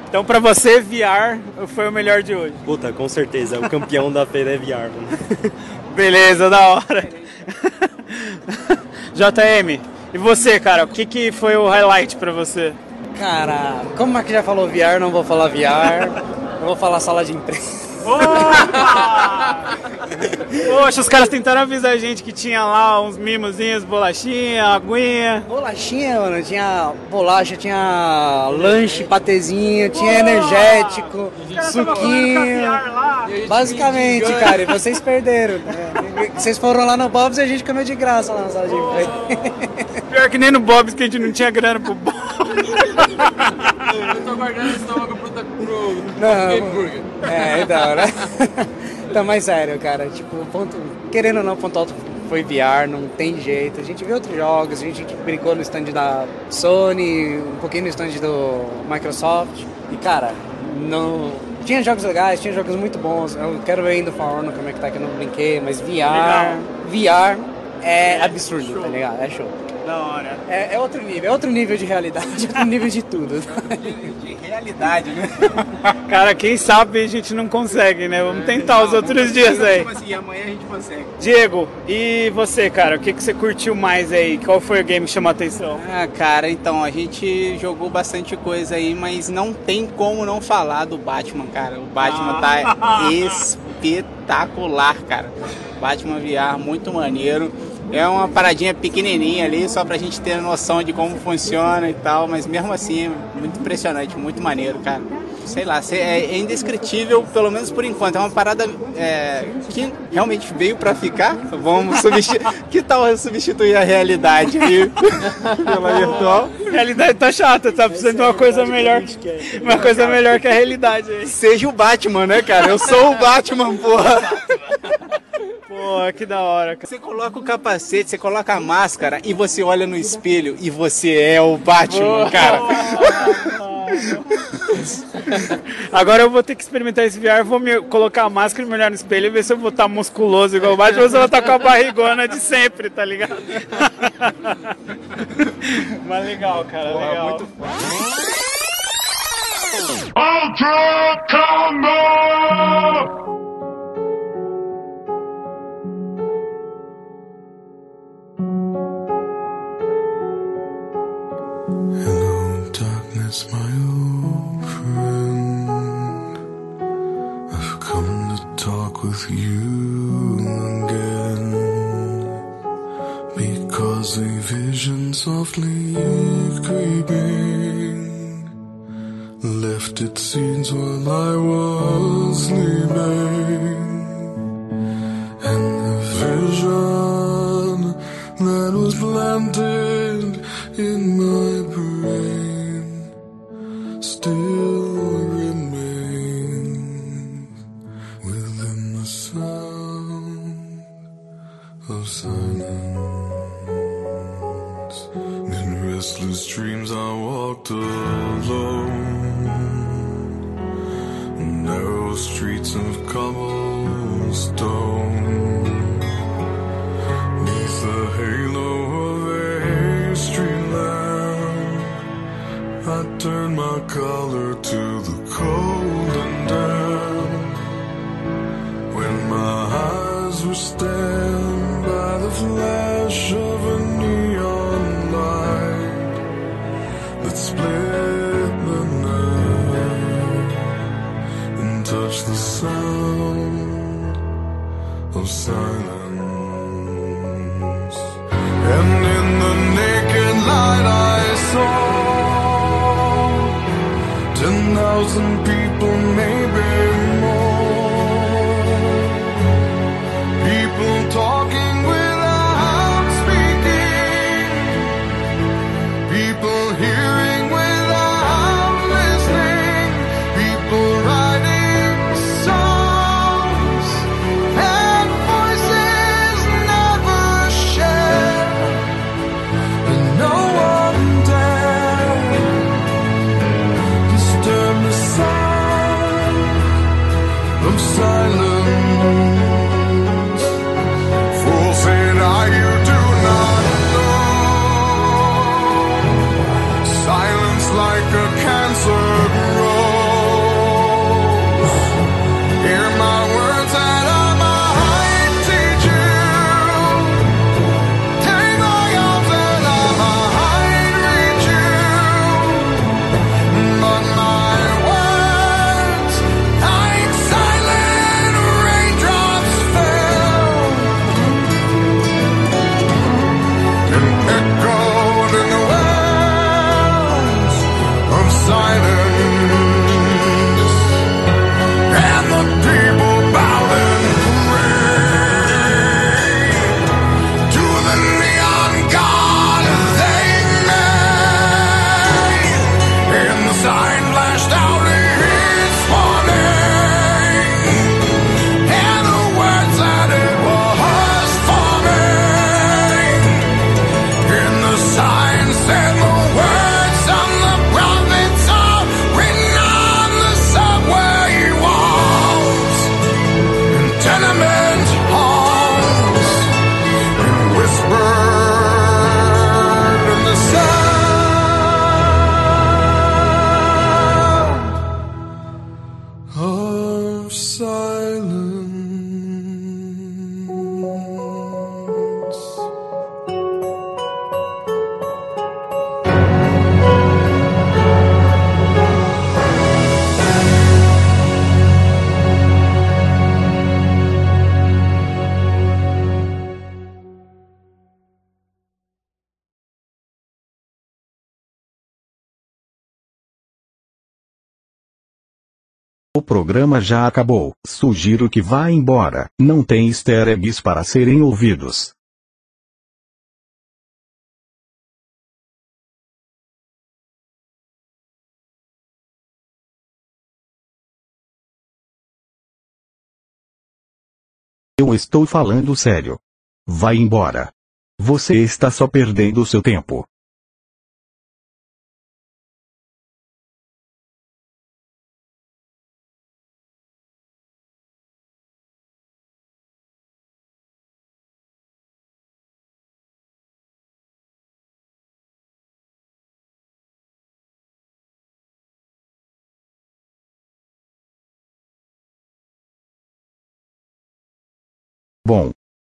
Então, para você, VR foi o melhor de hoje. Puta, com certeza. O campeão da feira é VR, mano. Beleza, da hora. JM, e você, cara, o que, que foi o highlight para você? Cara, como é que já falou VR, não vou falar VR, eu vou falar sala de imprensa. Poxa, os caras tentaram avisar a gente que tinha lá uns mimozinhos, bolachinha, aguinha. Bolachinha, mano, tinha bolacha, tinha lanche, patezinho, tinha energético, suquinho. Basicamente, cara, e vocês perderam. Né? Vocês foram lá no Bob's e a gente comeu de graça lá na sala de. Pior que nem no Bob's que a gente não tinha grana pro Bob's. Eu tô guardando o estômago pro, pro, pro Burger. É, então, né? Então, mais sério, cara. Tipo, ponto, querendo ou não, ponto alto foi VR, não tem jeito. A gente viu outros jogos, a gente brincou no stand da Sony, um pouquinho no stand do Microsoft. E, cara, não... Tinha jogos legais, tinha jogos muito bons. Eu quero ver ainda o Honor como é que tá, que eu não brinquei, mas VR... Legal. VR é absurdo, tá ligado? É show. Da hora. É, é, outro nível, é outro nível de realidade, outro nível de tudo. De, realidade, né? Cara, quem sabe a gente não consegue, né? Vamos tentar os outros dias aí. Tipo assim, amanhã a gente consegue. Diego, e você, cara? O que, que você curtiu mais aí? Qual foi o game que chamou a atenção? Ah, cara, então, a gente jogou bastante coisa aí, mas não tem como não falar do Batman, cara. O Batman tá ah. tá espetacular, cara. Batman VR, muito maneiro É uma paradinha pequenininha ali, só pra gente ter noção de como funciona e tal, mas mesmo assim, muito impressionante, muito maneiro, cara sei lá, é, indescritível, pelo menos por enquanto. É uma parada é, que realmente veio para ficar. Vamos substituir. que tal substituir a realidade aí pela virtual? A realidade tá chata, tá precisando de uma coisa melhor. Uma coisa melhor que a realidade. Aí. Seja o Batman, né, cara? Eu sou o Batman, porra. Pô, que da hora. Você coloca o capacete, você coloca a máscara e você olha no espelho e você é o Batman, cara. Agora eu vou ter que experimentar esse VR, vou me colocar a máscara e me olhar no espelho e ver se eu vou estar musculoso igual o Batman ou se eu vou estar com a barrigona de sempre, tá ligado? Mas legal, cara, Porra, legal. Muito Ultra Combo! when I was sleeping. Programa já acabou. Sugiro que vá embora. Não tem easter eggs para serem ouvidos. Eu estou falando sério. Vai embora. Você está só perdendo seu tempo. Bom,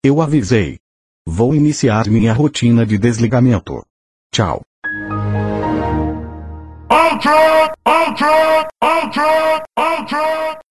eu avisei. Vou iniciar minha rotina de desligamento. Tchau. Ultra! Ultra! Ultra! Ultra!